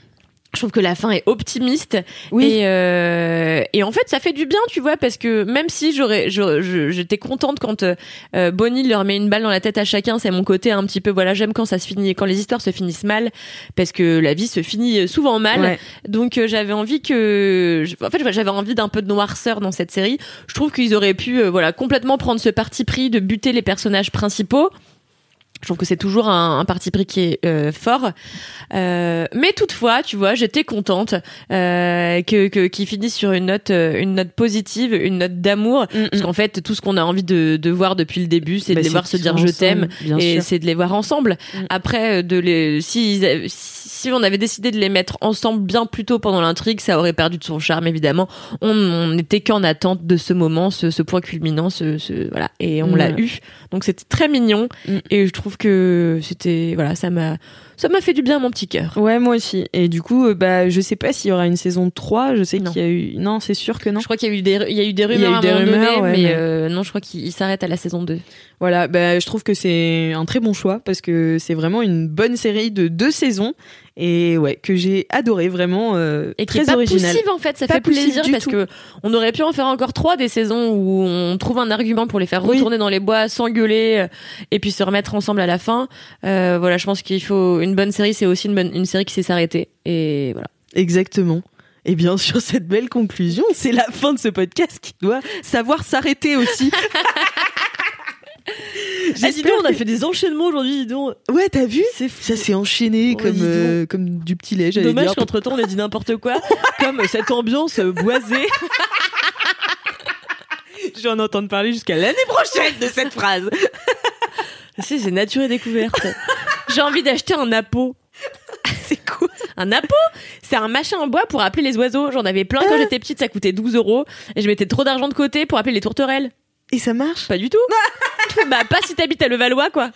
[SPEAKER 2] je trouve que la fin est optimiste
[SPEAKER 1] oui.
[SPEAKER 2] et euh, et en fait ça fait du bien tu vois parce que même si j'aurais j'étais contente quand euh, Bonnie leur met une balle dans la tête à chacun c'est mon côté un petit peu voilà j'aime quand ça se finit quand les histoires se finissent mal parce que la vie se finit souvent mal
[SPEAKER 1] ouais.
[SPEAKER 2] donc euh, j'avais envie que en fait j'avais envie d'un peu de noirceur dans cette série je trouve qu'ils auraient pu euh, voilà complètement prendre ce parti pris de buter les personnages principaux je trouve que c'est toujours un, un, parti pris qui est euh, fort. Euh, mais toutefois, tu vois, j'étais contente euh, que qu'ils qu finissent sur une note, euh, une note positive, une note d'amour, mm -hmm. parce qu'en fait, tout ce qu'on a envie de, de, voir depuis le début, c'est bah, de les voir se dire je t'aime et c'est de les voir ensemble. Mm. Après, de les, si, si on avait décidé de les mettre ensemble bien plus tôt pendant l'intrigue, ça aurait perdu de son charme, évidemment. On n'était qu'en attente de ce moment, ce, ce point culminant, ce, ce, voilà, et on mm. l'a eu. Donc c'était très mignon, mm. et je trouve que c'était voilà ça m'a ça m'a fait du bien à mon petit cœur.
[SPEAKER 1] Ouais, moi aussi. Et du coup, bah, je sais pas s'il y aura une saison 3. Je sais qu'il y a eu. Non, c'est sûr que non.
[SPEAKER 2] Je crois qu'il y a eu des, il y a eu des rumeurs,
[SPEAKER 1] il y a eu des
[SPEAKER 2] à un moment
[SPEAKER 1] rumeurs,
[SPEAKER 2] donné,
[SPEAKER 1] ouais,
[SPEAKER 2] mais,
[SPEAKER 1] mais...
[SPEAKER 2] Euh, non, je crois qu'il s'arrête à la saison 2.
[SPEAKER 1] Voilà, bah, je trouve que c'est un très bon choix parce que c'est vraiment une bonne série de deux saisons et ouais que j'ai adoré vraiment euh,
[SPEAKER 2] et qui
[SPEAKER 1] très
[SPEAKER 2] est pas
[SPEAKER 1] original.
[SPEAKER 2] poussive en fait, ça
[SPEAKER 1] Pas
[SPEAKER 2] fait plaisir parce
[SPEAKER 1] tout.
[SPEAKER 2] que on aurait pu en faire encore trois des saisons où on trouve un argument pour les faire
[SPEAKER 1] Oui.
[SPEAKER 2] retourner dans les bois, s'engueuler euh, et puis se remettre ensemble à la fin. Euh, voilà, je pense qu'il faut une bonne série, c'est aussi une bonne une série qui sait s'arrêter et voilà.
[SPEAKER 1] Exactement. Et bien sur cette belle conclusion, c'est la fin de ce podcast qui doit savoir s'arrêter aussi.
[SPEAKER 2] Ah, dis donc, on a fait des enchaînements aujourd'hui, dis donc.
[SPEAKER 1] Ouais, t'as vu Ça s'est enchaîné
[SPEAKER 2] Ouais,
[SPEAKER 1] comme euh, comme du petit lait. j'allais
[SPEAKER 2] Dommage qu'entre temps on ait dit n'importe quoi, comme cette ambiance boisée.
[SPEAKER 1] Je vais en entendre parler jusqu'à l'année prochaine de cette phrase.
[SPEAKER 2] C'est nature et découverte. J'ai envie d'acheter un napo.
[SPEAKER 1] C'est quoi
[SPEAKER 2] Un napo C'est un machin en bois pour appeler les oiseaux. J'en avais plein quand j'étais petite, ça coûtait 12 euros. Et je mettais trop d'argent de côté pour appeler les tourterelles.
[SPEAKER 1] Et ça marche?
[SPEAKER 2] Pas du tout. bah, pas si t'habites à Levallois, quoi.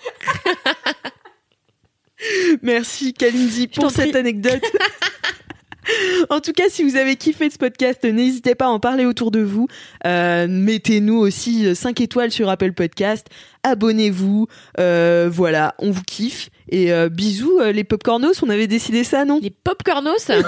[SPEAKER 1] Merci Kalindi pour cette
[SPEAKER 2] prie.
[SPEAKER 1] anecdote. En tout cas, si vous avez kiffé ce podcast, n'hésitez pas à en parler autour de vous. Euh, Mettez-nous aussi 5 étoiles sur Apple Podcast. Abonnez-vous. Euh, voilà, on vous kiffe. Et euh, bisous euh, les popcornos, on avait décidé ça, non?
[SPEAKER 2] Les popcornos?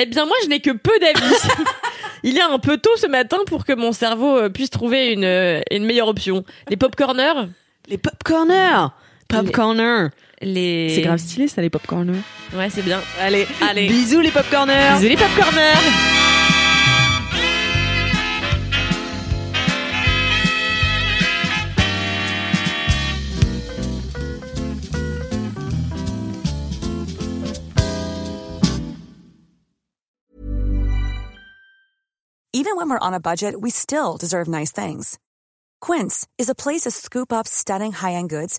[SPEAKER 2] Eh bien, moi, je n'ai que peu d'avis. Il est un peu tôt ce matin pour que mon cerveau euh, puisse trouver une, euh, une meilleure option. Les popcorners
[SPEAKER 1] Les popcorners Popcorner
[SPEAKER 2] les...
[SPEAKER 1] C'est grave stylé ça, les popcorners.
[SPEAKER 2] Ouais, c'est bien.
[SPEAKER 1] Allez,
[SPEAKER 2] Allez.
[SPEAKER 1] bisous les popcorners
[SPEAKER 2] Bisous les popcorners
[SPEAKER 3] Even when we're on a budget, we still deserve nice things. Quince is a place to scoop up stunning high-end goods